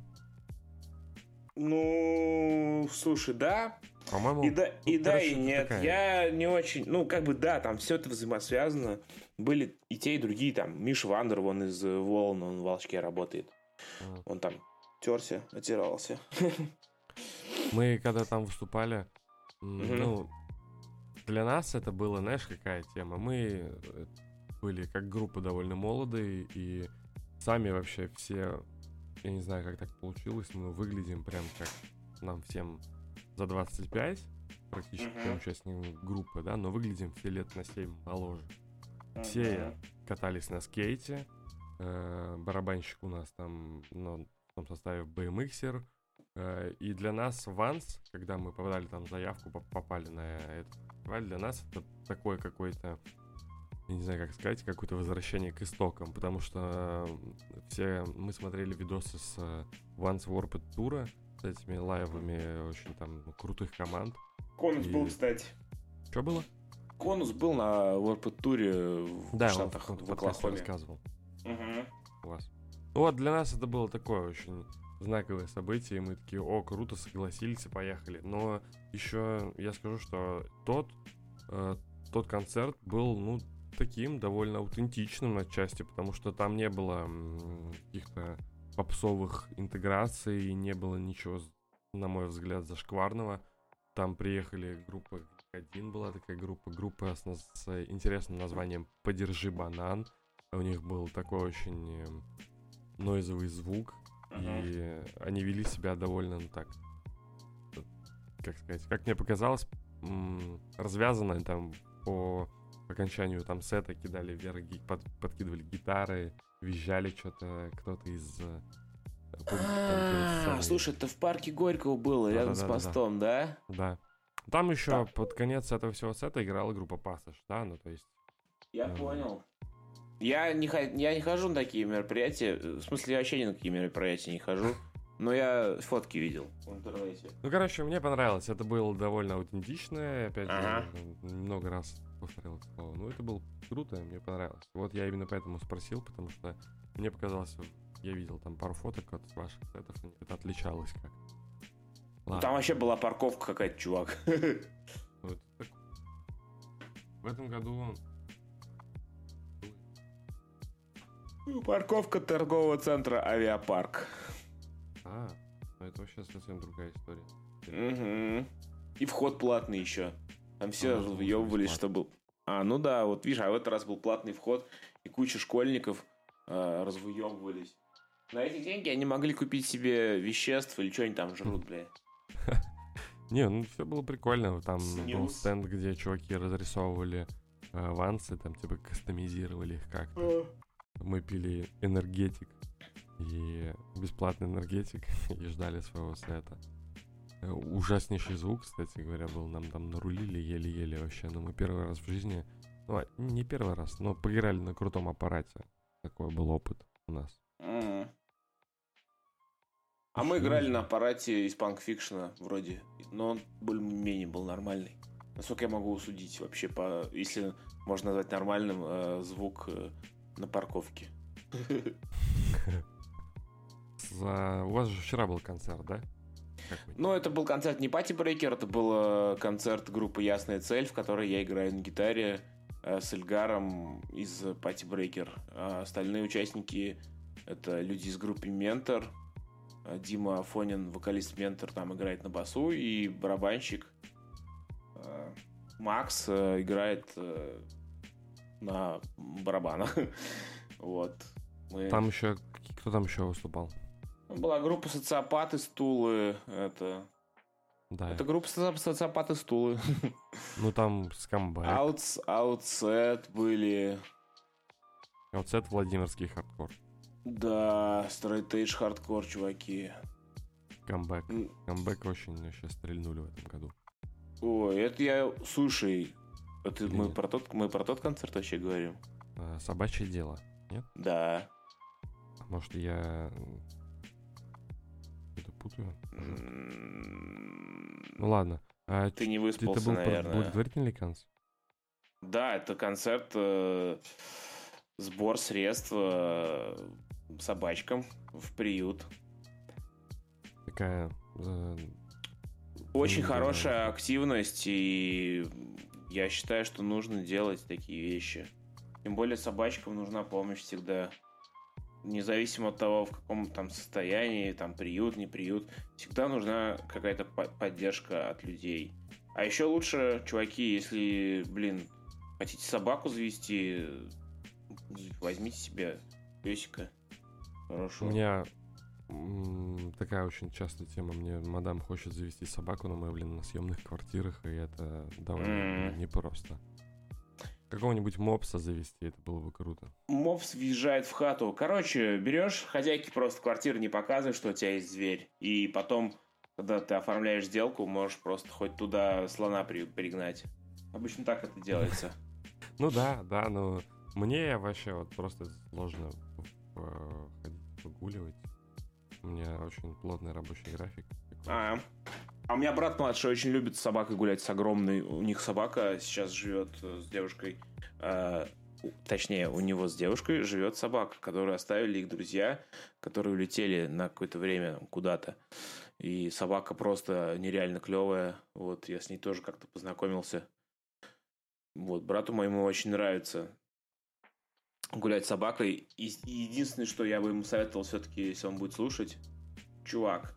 Ну, слушай, да. По-моему, И да, и, да, и нет. такая- Я не очень... Ну, как бы, да, там все это взаимосвязано. Были и те, и другие. Там Миш Вандер, он из э, Волн, он в Волчке работает. М. Он там терся, отирался. Мы когда там выступали, Мгм. ну, для нас это было, знаешь, какая тема? Мы э, были как группа довольно молодые, и сами вообще все, я не знаю, как так получилось, мы выглядим прям как нам всем за 25, практически Мгм. всем участникам группы, да, но выглядим все лет на 7 моложе. Все катались на скейте, э, барабанщик у нас там, ну, в том составе BMXер, э, и для нас Ванс, когда мы подали там заявку, поп- попали на этот фестиваль, для нас это такое какое-то, я не знаю, как сказать, какое-то возвращение к истокам, потому что э, все мы смотрели видосы с э, Vans Warped Tour, с этими лайвами очень там крутых команд. Конус был, И- кстати. Что было? Конус был на Warped туре в Да, он Штатах, в, в, в Оклахоме. рассказывал. Мгм. Класс. Ну вот для нас это было такое очень знаковое событие, и мы такие, о, круто, согласились и поехали. Но еще я скажу, что тот, э, тот концерт был, ну, таким довольно аутентичным отчасти, потому что там не было каких-то попсовых интеграций, не было ничего, на мой взгляд, зашкварного. Там приехали группа, один была такая группа, группа с, с интересным названием «Подержи банан». У них был такой очень эм, нойзовый звук, и они вели себя довольно, ну так, э, как сказать, как мне показалось, развязанно там по окончанию там сета кидали вверх, под- подкидывали гитары, визжали что-то, кто-то из э, А. Слушай, это в парке Горького было, рядом с мостом, да? Да. Там еще под конец этого всего сета играла группа Пассаж, да, ну то есть... Я Мгм. понял. Я не, я не хожу на такие мероприятия. В смысле, я вообще ни на какие мероприятия не хожу. Но я фотки видел в интернете. Ну, короче, мне понравилось. Это было довольно аутентично. Опять Ага. много раз повторил это слово. Ну, это было круто, мне понравилось. Вот я именно поэтому спросил, потому что мне показалось, я видел там пару фоток от ваших сетов, это отличалось как. Ну, Ладно, Там вообще была парковка какая-то, чувак. вот. В этом году Парковка торгового центра Авиапарк. А, ну это вообще совсем другая история. Мгм. И вход платный еще. Там все въебывались, бесплатно. что был. А, ну да, вот видишь, а в этот раз был платный вход, и куча школьников э, развыебывались. На эти деньги они могли купить себе веществ или что они там жрут, бля. Не, ну все было прикольно. Там был стенд, где чуваки разрисовывали э, вансы, там типа кастомизировали их как-то. Мы пили энергетик и бесплатный энергетик и ждали своего сета. Э, Ужаснейший звук, кстати говоря, был. Нам там нарулили еле-еле вообще. Но мы первый раз в жизни, ну, а, не первый раз, но поиграли на крутом аппарате. Такой был опыт у нас. М. А мы Ещё играли на аппарате из Punk Fiction вроде, но он более-менее был нормальный. Насколько я могу судить вообще, по, если можно назвать нормальным э, звук э, на парковке. У вас же вчера был концерт, да? Ну, это был концерт не Пати Брейкер, это был концерт группы Ясная Цель, в которой я играю на гитаре э, с Эльгаром из Пати Брейкер. А остальные участники это люди из группы Ментор. А Дима Афонин, вокалист Ментор, там играет на басу, и барабанщик э, Макс э, играет на барабанах. вот. Мы... Там еще кто там еще выступал? Была группа социопаты, стулы. Это. Да. Это группа социопаты, стулы. Ну там скамбэк. Аутс, аутсет были. Аутсет Владимирский хардкор. Да, стрейтейдж хардкор, чуваки. Камбэк. Камбэк очень сейчас стрельнули в этом году. Ой, это я... Слушай, это мы про, тот, мы про тот концерт вообще говорим? А, собачье дело, нет? Да. Может, я путаю? Ну ладно. А Ты не выспался, это был наверное. благотворительный концерт? Да, это концерт, э, сбор средств э, собачкам в приют. Такая... Э, Очень хорошая активность, и я считаю, что нужно делать такие вещи. Тем более собачкам нужна помощь всегда независимо от того, в каком там состоянии, там приют, не приют, всегда нужна какая-то поддержка от людей. А еще лучше, чуваки, если, блин, хотите собаку завести, возьмите себе песика. Хорошо. У меня такая очень частая тема. Мне мадам хочет завести собаку, но мы, блин, на съемных квартирах, и это довольно mm. непросто. Какого-нибудь мопса завести, это было бы круто. Мопс въезжает в хату. Короче, берешь хозяйки просто квартиры, не показывай, что у тебя есть зверь. И потом, когда ты оформляешь сделку, можешь просто хоть туда слона при, пригнать. Обычно так это делается. Ну да, да, но мне вообще вот просто сложно ходить погуливать. У меня очень плотный рабочий график. А, а у меня брат младший очень любит с собакой гулять, с огромной. У них собака сейчас живет э, с девушкой. Э, точнее, у него с девушкой живет собака, которую оставили их друзья, которые улетели на какое-то время куда-то. И собака просто нереально клевая. Вот, я с ней тоже как-то познакомился. Вот, брату моему очень нравится гулять с собакой. И единственное, что я бы ему советовал все-таки, если он будет слушать, чувак,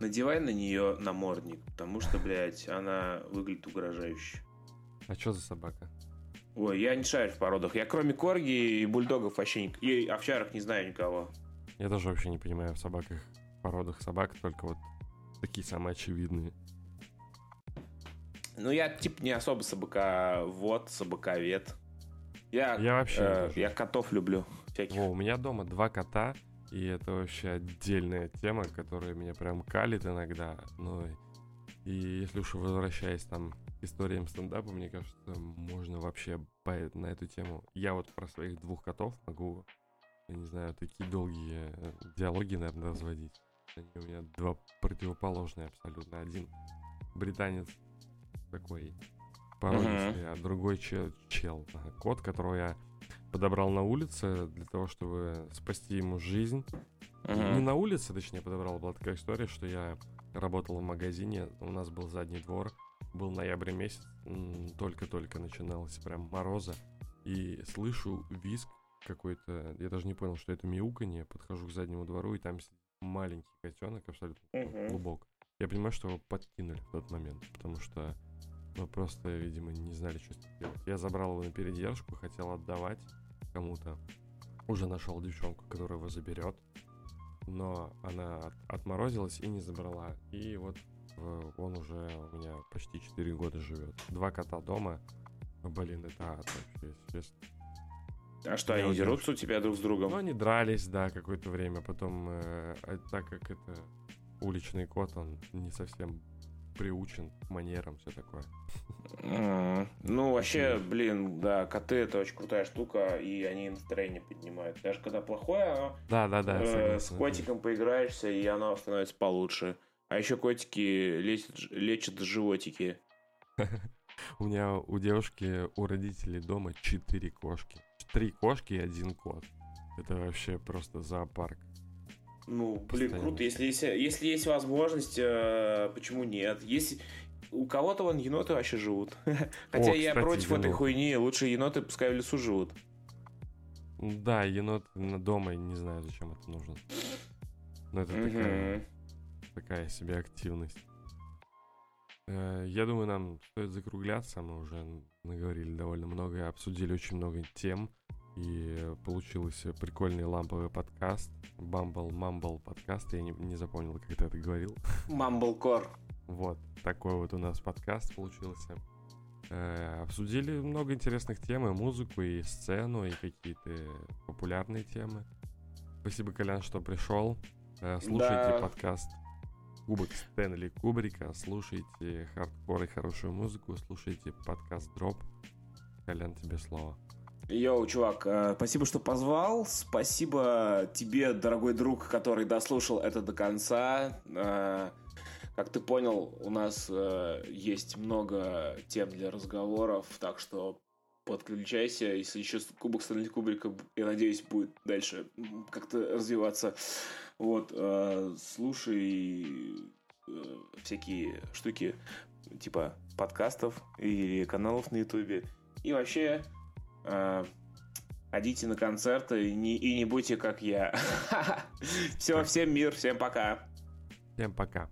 надевай на нее намордник, потому что, блядь, она выглядит угрожающе. А что за собака? Ой, я не шарю в породах. Я кроме корги и бульдогов вообще не... И овчарок не знаю никого. Я тоже вообще не понимаю в собаках, породах собак, только вот такие самые очевидные. Ну, я типа не особо собака вот, собаковед. Я, я вообще э, я котов люблю. Всяких. О, у меня дома два кота, и это вообще отдельная тема, которая меня прям калит иногда. Ну, и если уж возвращаясь там к историям стендапа, мне кажется, можно вообще на эту тему. Я вот про своих двух котов могу, я не знаю, такие долгие э, диалоги, наверное, разводить. Они у меня два противоположные абсолютно. Один британец такой породистый, uh-huh. а другой чел, чел. Кот, которого я подобрал на улице для того, чтобы спасти ему жизнь. Uh-huh. Не на улице, точнее, подобрал. Была такая история, что я работал в магазине, у нас был задний двор, был ноябрь месяц, только-только начиналось прям мороза, и слышу виск какой-то, я даже не понял, что это мяуканье, подхожу к заднему двору, и там маленький котенок, абсолютно uh-huh. глубок. Я понимаю, что его подкинули в тот момент, потому что мы просто, видимо, не знали, что с ним делать. Я забрал его на передержку, хотел отдавать кому-то. Уже нашел девчонку, которая его заберет. Но она от, отморозилась и не забрала. И вот э, он уже у меня почти 4 года живет. Два кота дома. Блин, это ад вообще, естественно. А что, они дерутся у тебя друг с другом? Ну, они дрались, да, какое-то время. Потом, э, а так как это уличный кот, он не совсем приучен к манерам, все такое. Ну, вообще, блин, да, коты это очень крутая штука, и они настроение поднимают. Даже когда плохое, оно, да, да, да, э, с котиком поиграешься, и оно становится получше. А еще котики лечат, лечат животики. У меня у девушки, у родителей дома четыре кошки. Три кошки и один кот. Это вообще просто зоопарк. Ну, блин, Постоянно. круто. Если есть, если есть возможность, э, почему нет? Если у кого-то вон еноты вообще живут. Хотя О, я кстати, против енот. этой хуйни. Лучше еноты пускай в лесу живут. Да, енот на дома, не знаю, зачем это нужно. Но это угу. такая, такая себе активность. Э, я думаю, нам стоит закругляться. Мы уже наговорили довольно много обсудили очень много тем. И получился прикольный ламповый подкаст. Бамбл Мамбл подкаст. Я не, не запомнил, как ты это говорил. Mumblecore. Вот, такой вот у нас подкаст получился. Э, обсудили много интересных тем, и музыку, и сцену, и какие-то популярные темы. Спасибо, Колян, что пришел. Э, слушайте да. подкаст Кубок Стэнли Кубрика, слушайте хардкор и хорошую музыку, слушайте подкаст DRØP. Колян, тебе слово. Йоу, чувак, э, спасибо, что позвал. Спасибо тебе, дорогой друг, который дослушал это до конца. Э, как ты понял, у нас э, есть много тем для разговоров, так что подключайся, если еще Кубок Стэнли Кубрика, я надеюсь, будет дальше как-то развиваться. Вот, слушай всякие штуки типа подкастов или каналов на Ютубе. И вообще, ходите на концерты и не, и не будьте как я. Все, всем мир, всем пока. Всем пока.